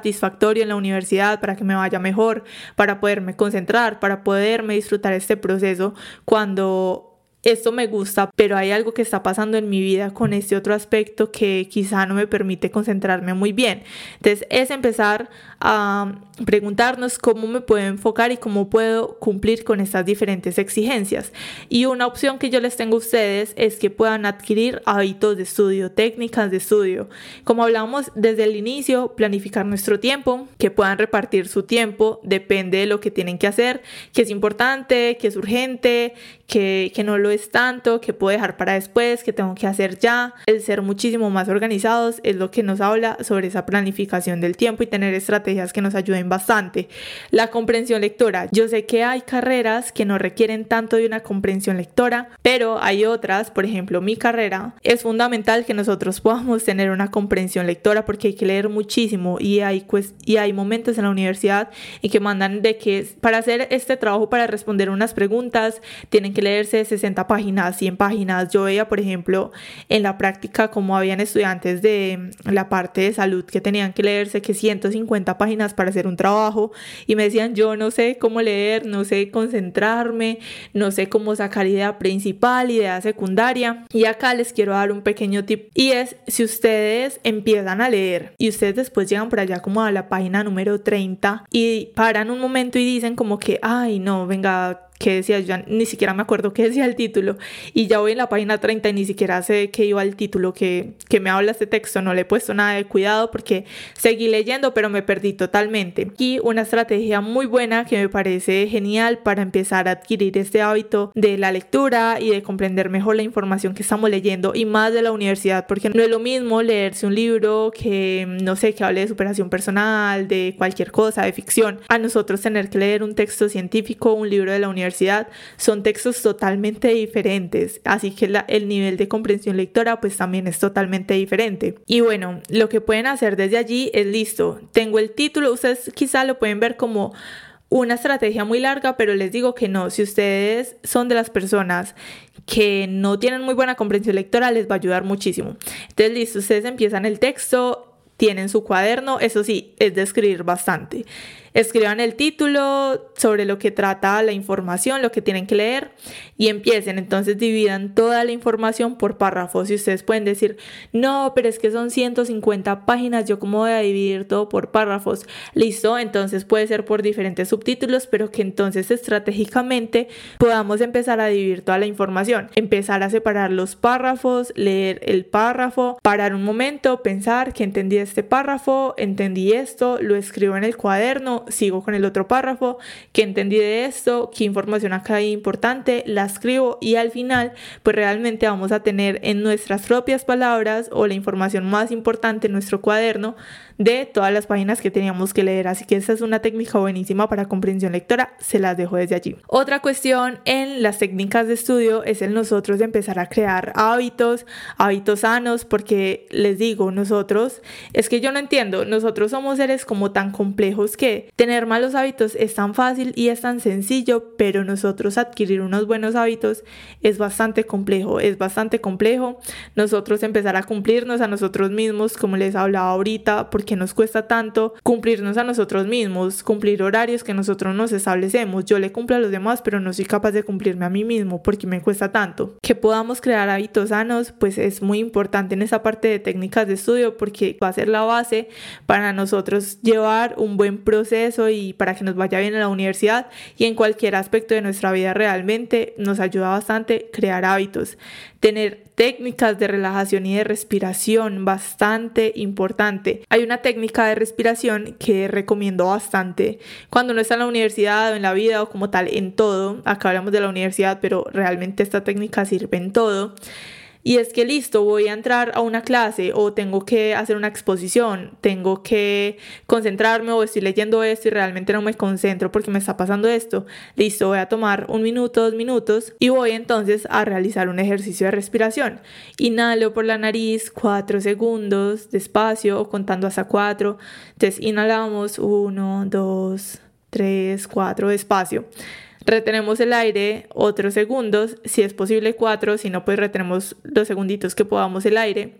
en la universidad, para que me vaya mejor, para poderme concentrar, para poderme disfrutar este proceso cuando esto me gusta, pero hay algo que está pasando en mi vida con este otro aspecto que quizá no me permite concentrarme muy bien. Entonces es empezar a preguntarnos cómo me puedo enfocar y cómo puedo cumplir con estas diferentes exigencias. Y una opción que yo les tengo a ustedes es que puedan adquirir hábitos de estudio, técnicas de estudio. Como hablamos desde el inicio, planificar nuestro tiempo, que puedan repartir su tiempo, depende de lo que tienen que hacer, que es importante, que es urgente, que, que no lo es tanto, que puedo dejar para después, que tengo que hacer ya. El ser muchísimo más organizados es lo que nos habla sobre esa planificación del tiempo y tener estrategias que nos ayuden bastante. La comprensión lectora. Yo sé que hay carreras que no requieren tanto de una comprensión lectora, pero hay otras, por ejemplo, mi carrera, es fundamental que nosotros podamos tener una comprensión lectora porque hay que leer muchísimo y hay, pues, y hay momentos en la universidad en que mandan de que para hacer este trabajo, para responder unas preguntas, tienen que leerse 60 páginas, 100 páginas. Yo veía, por ejemplo, en la práctica como habían estudiantes de la parte de salud que tenían que leerse que 150 páginas para hacer un trabajo y me decían, yo no sé cómo leer, no sé concentrarme, no sé cómo sacar idea principal, idea secundaria. Y acá les quiero dar un pequeño tip y es si ustedes empiezan a leer y ustedes después llegan por allá como a la página número 30 y paran un momento y dicen como que, ay no, venga, que decía, yo ni siquiera me acuerdo qué decía el título y ya voy en la página 30 y ni siquiera sé qué iba el título que, que me habla este texto, no le he puesto nada de cuidado porque seguí leyendo pero me perdí totalmente. Y una estrategia muy buena que me parece genial para empezar a adquirir este hábito de la lectura y de comprender mejor la información que estamos leyendo y más de la universidad porque no es lo mismo leerse un libro que no sé, que hable de superación personal, de cualquier cosa, de ficción, a nosotros tener que leer un texto científico, un libro de la universidad son textos totalmente diferentes, así que el nivel de comprensión lectora pues también es totalmente diferente. Y bueno, lo que pueden hacer desde allí es listo, tengo el título, ustedes quizá lo pueden ver como una estrategia muy larga, pero les digo que no, si ustedes son de las personas que no tienen muy buena comprensión lectora, les va a ayudar muchísimo. Entonces, listo, ustedes empiezan el texto, tienen su cuaderno, eso sí, es de escribir bastante. Escriban el título sobre lo que trata la información, lo que tienen que leer y empiecen. Entonces dividan toda la información por párrafos y ustedes pueden decir, no, pero es que son 150 páginas, yo cómo voy a dividir todo por párrafos. Listo, entonces puede ser por diferentes subtítulos, pero que entonces estratégicamente podamos empezar a dividir toda la información, empezar a separar los párrafos, leer el párrafo, parar un momento, pensar que entendí este párrafo, entendí esto, lo escribo en el cuaderno, sigo con el otro párrafo, que entendí de esto, qué información acá hay importante, la escribo y al final pues realmente vamos a tener en nuestras propias palabras o la información más importante en nuestro cuaderno de todas las páginas que teníamos que leer. Así que esa es una técnica buenísima para comprensión lectora, se las dejo desde allí. Otra cuestión en las técnicas de estudio es el nosotros empezar a crear hábitos, hábitos sanos, porque les digo, nosotros, es que yo no entiendo, nosotros somos seres como tan complejos que tener malos hábitos es tan fácil y es tan sencillo, pero nosotros adquirir unos buenos hábitos es bastante complejo, es bastante complejo. Nosotros empezar a cumplirnos a nosotros mismos, como les hablaba ahorita, porque que nos cuesta tanto cumplirnos a nosotros mismos, cumplir horarios que nosotros nos establecemos. Yo le cumplo a los demás, pero no soy capaz de cumplirme a mí mismo porque me cuesta tanto. Que podamos crear hábitos sanos, pues es muy importante en esa parte de técnicas de estudio porque va a ser la base para nosotros llevar un buen proceso y para que nos vaya bien en la universidad y en cualquier aspecto de nuestra vida realmente nos ayuda bastante crear hábitos tener técnicas de relajación y de respiración bastante importante. Hay una técnica de respiración que recomiendo bastante cuando uno está en la universidad o en la vida o como tal en todo. Acá hablamos de la universidad, pero realmente esta técnica sirve en todo y es que listo, voy a entrar a una clase o tengo que hacer una exposición, tengo que concentrarme o estoy leyendo esto y realmente no me concentro porque me está pasando esto. Listo, voy a tomar un minuto, dos minutos y voy entonces a realizar un ejercicio de respiración. Inhalo por la nariz cuatro segundos despacio o contando hasta cuatro. Entonces inhalamos uno, dos, tres, cuatro despacio. Retenemos el aire otros segundos, si es posible cuatro, si no pues retenemos los segunditos que podamos el aire.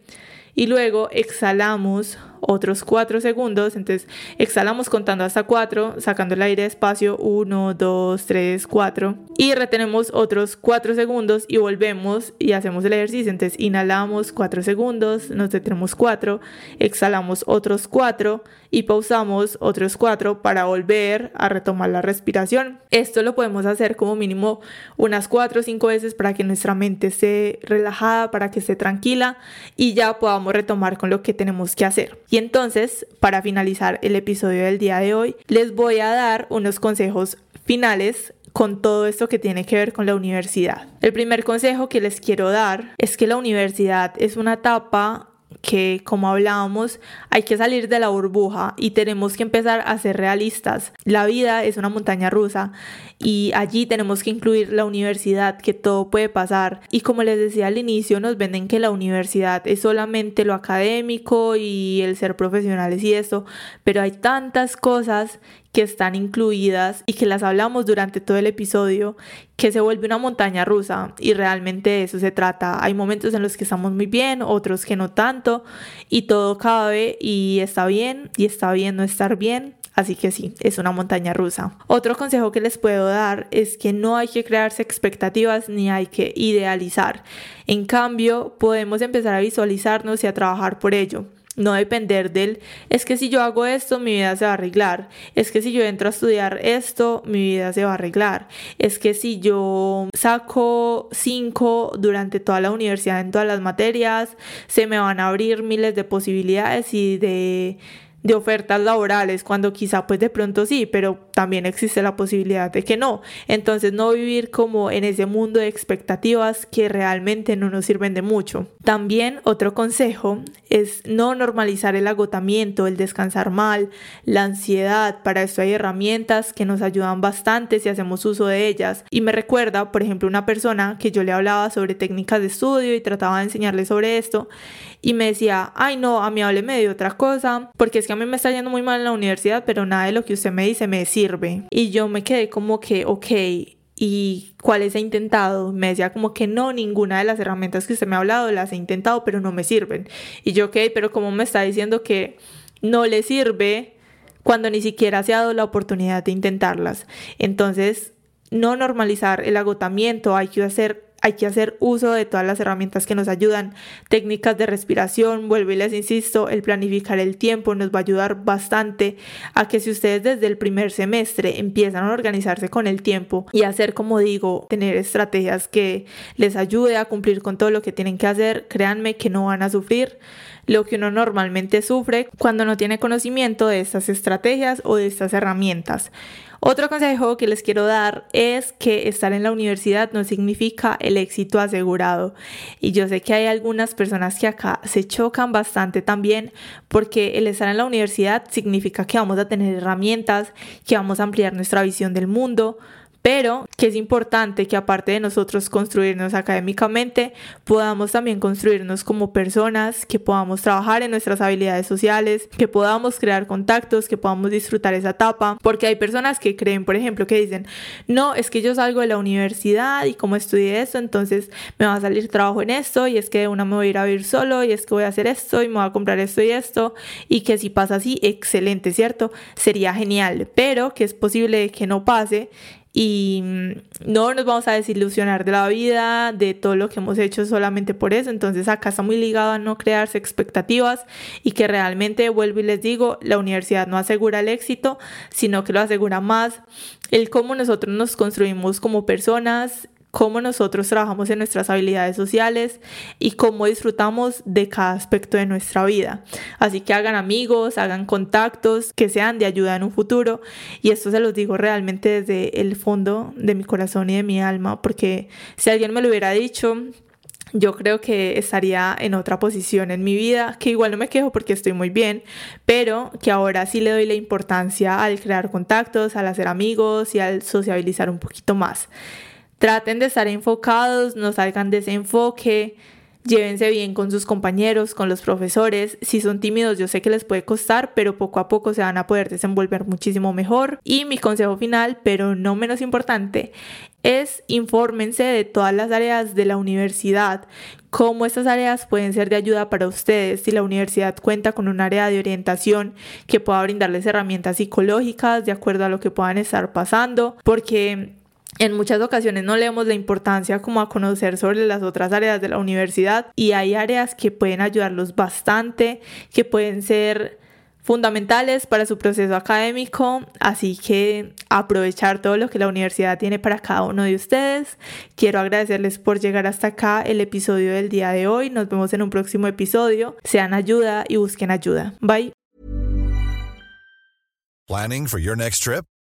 Y luego exhalamos otros 4 segundos. Entonces exhalamos contando hasta 4, sacando el aire despacio, 1, 2, 3, 4. Y retenemos otros 4 segundos y volvemos y hacemos el ejercicio. Entonces inhalamos 4 segundos, nos detenemos 4, exhalamos otros 4 y pausamos otros 4 para volver a retomar la respiración. Esto lo podemos hacer como mínimo unas 4 o 5 veces para que nuestra mente esté relajada, para que esté tranquila y ya podamos retomar con lo que tenemos que hacer. Entonces, para finalizar el episodio del día de hoy, les voy a dar unos consejos finales con todo esto que tiene que ver con la universidad. El primer consejo que les quiero dar es que la universidad es una etapa que como hablábamos hay que salir de la burbuja y tenemos que empezar a ser realistas. La vida es una montaña rusa y allí tenemos que incluir la universidad, que todo puede pasar. Y como les decía al inicio, nos venden que la universidad es solamente lo académico y el ser profesionales y eso, pero hay tantas cosas que están incluidas y que las hablamos durante todo el episodio, que se vuelve una montaña rusa y realmente de eso se trata. Hay momentos en los que estamos muy bien, otros que no tanto y todo cabe y está bien y está bien no estar bien. Así que sí, es una montaña rusa. Otro consejo que les puedo dar es que no hay que crearse expectativas ni hay que idealizar. En cambio, podemos empezar a visualizarnos y a trabajar por ello no depender del, es que si yo hago esto, mi vida se va a arreglar, es que si yo entro a estudiar esto, mi vida se va a arreglar, es que si yo saco 5 durante toda la universidad en todas las materias, se me van a abrir miles de posibilidades y de de ofertas laborales, cuando quizá pues de pronto sí, pero también existe la posibilidad de que no. Entonces no vivir como en ese mundo de expectativas que realmente no nos sirven de mucho. También otro consejo es no normalizar el agotamiento, el descansar mal, la ansiedad. Para esto hay herramientas que nos ayudan bastante si hacemos uso de ellas. Y me recuerda, por ejemplo, una persona que yo le hablaba sobre técnicas de estudio y trataba de enseñarle sobre esto y me decía, ay no, a mí hábleme de otra cosa, porque es que a mí me está yendo muy mal en la universidad, pero nada de lo que usted me dice me sirve. Y yo me quedé como que, ok, ¿Y cuáles he intentado? Me decía como que no, ninguna de las herramientas que usted me ha hablado las he intentado, pero no me sirven. Y yo, ok, pero ¿cómo me está diciendo que no le sirve cuando ni siquiera se ha dado la oportunidad de intentarlas? Entonces, no normalizar el agotamiento, hay que hacer hay que hacer uso de todas las herramientas que nos ayudan, técnicas de respiración, vuelvo y les insisto, el planificar el tiempo nos va a ayudar bastante a que si ustedes desde el primer semestre empiezan a organizarse con el tiempo y hacer, como digo, tener estrategias que les ayude a cumplir con todo lo que tienen que hacer, créanme que no van a sufrir lo que uno normalmente sufre cuando no tiene conocimiento de estas estrategias o de estas herramientas. Otro consejo que les quiero dar es que estar en la universidad no significa el éxito asegurado. Y yo sé que hay algunas personas que acá se chocan bastante también porque el estar en la universidad significa que vamos a tener herramientas, que vamos a ampliar nuestra visión del mundo, pero que es importante que aparte de nosotros construirnos académicamente, podamos también construirnos como personas, que podamos trabajar en nuestras habilidades sociales, que podamos crear contactos, que podamos disfrutar esa etapa, porque hay personas que creen, por ejemplo, que dicen, no, es que yo salgo de la universidad y como estudié eso, entonces me va a salir trabajo en esto y es que de una me voy a ir a vivir solo y es que voy a hacer esto y me voy a comprar esto y esto y que si pasa así, excelente, ¿cierto? Sería genial, pero que es posible que no pase y mm, no nos vamos a desilusionar de la vida, de todo lo que hemos hecho solamente por eso. Entonces acá está muy ligado a no crearse expectativas y que realmente, vuelvo y les digo, la universidad no asegura el éxito, sino que lo asegura más el cómo nosotros nos construimos como personas cómo nosotros trabajamos en nuestras habilidades sociales y cómo disfrutamos de cada aspecto de nuestra vida. Así que hagan amigos, hagan contactos que sean de ayuda en un futuro y esto se los digo realmente desde el fondo de mi corazón y de mi alma porque si alguien me lo hubiera dicho yo creo que estaría en otra posición en mi vida, que igual no me quejo porque estoy muy bien, pero que ahora sí le doy la importancia al crear contactos, al hacer amigos y al sociabilizar un poquito más. Traten de estar enfocados, no salgan de ese enfoque. Llévense bien con sus compañeros, con los profesores. Si son tímidos, yo sé que les puede costar, pero poco a poco se van a poder desenvolver muchísimo mejor. Y mi consejo final, pero no menos importante, es infórmense de todas las áreas de la universidad, cómo estas áreas pueden ser de ayuda para ustedes, si la universidad cuenta con un área de orientación que pueda brindarles herramientas psicológicas de acuerdo a lo que puedan estar pasando, porque en muchas ocasiones no leemos la importancia como a conocer sobre las otras áreas de la universidad y hay áreas que pueden ayudarlos bastante, que pueden ser fundamentales para su proceso académico, así que aprovechar todo lo que la universidad tiene para cada uno de ustedes. Quiero agradecerles por llegar hasta acá el episodio del día de hoy. Nos vemos en un próximo episodio. Sean ayuda y busquen ayuda. Bye. Planning for your next trip?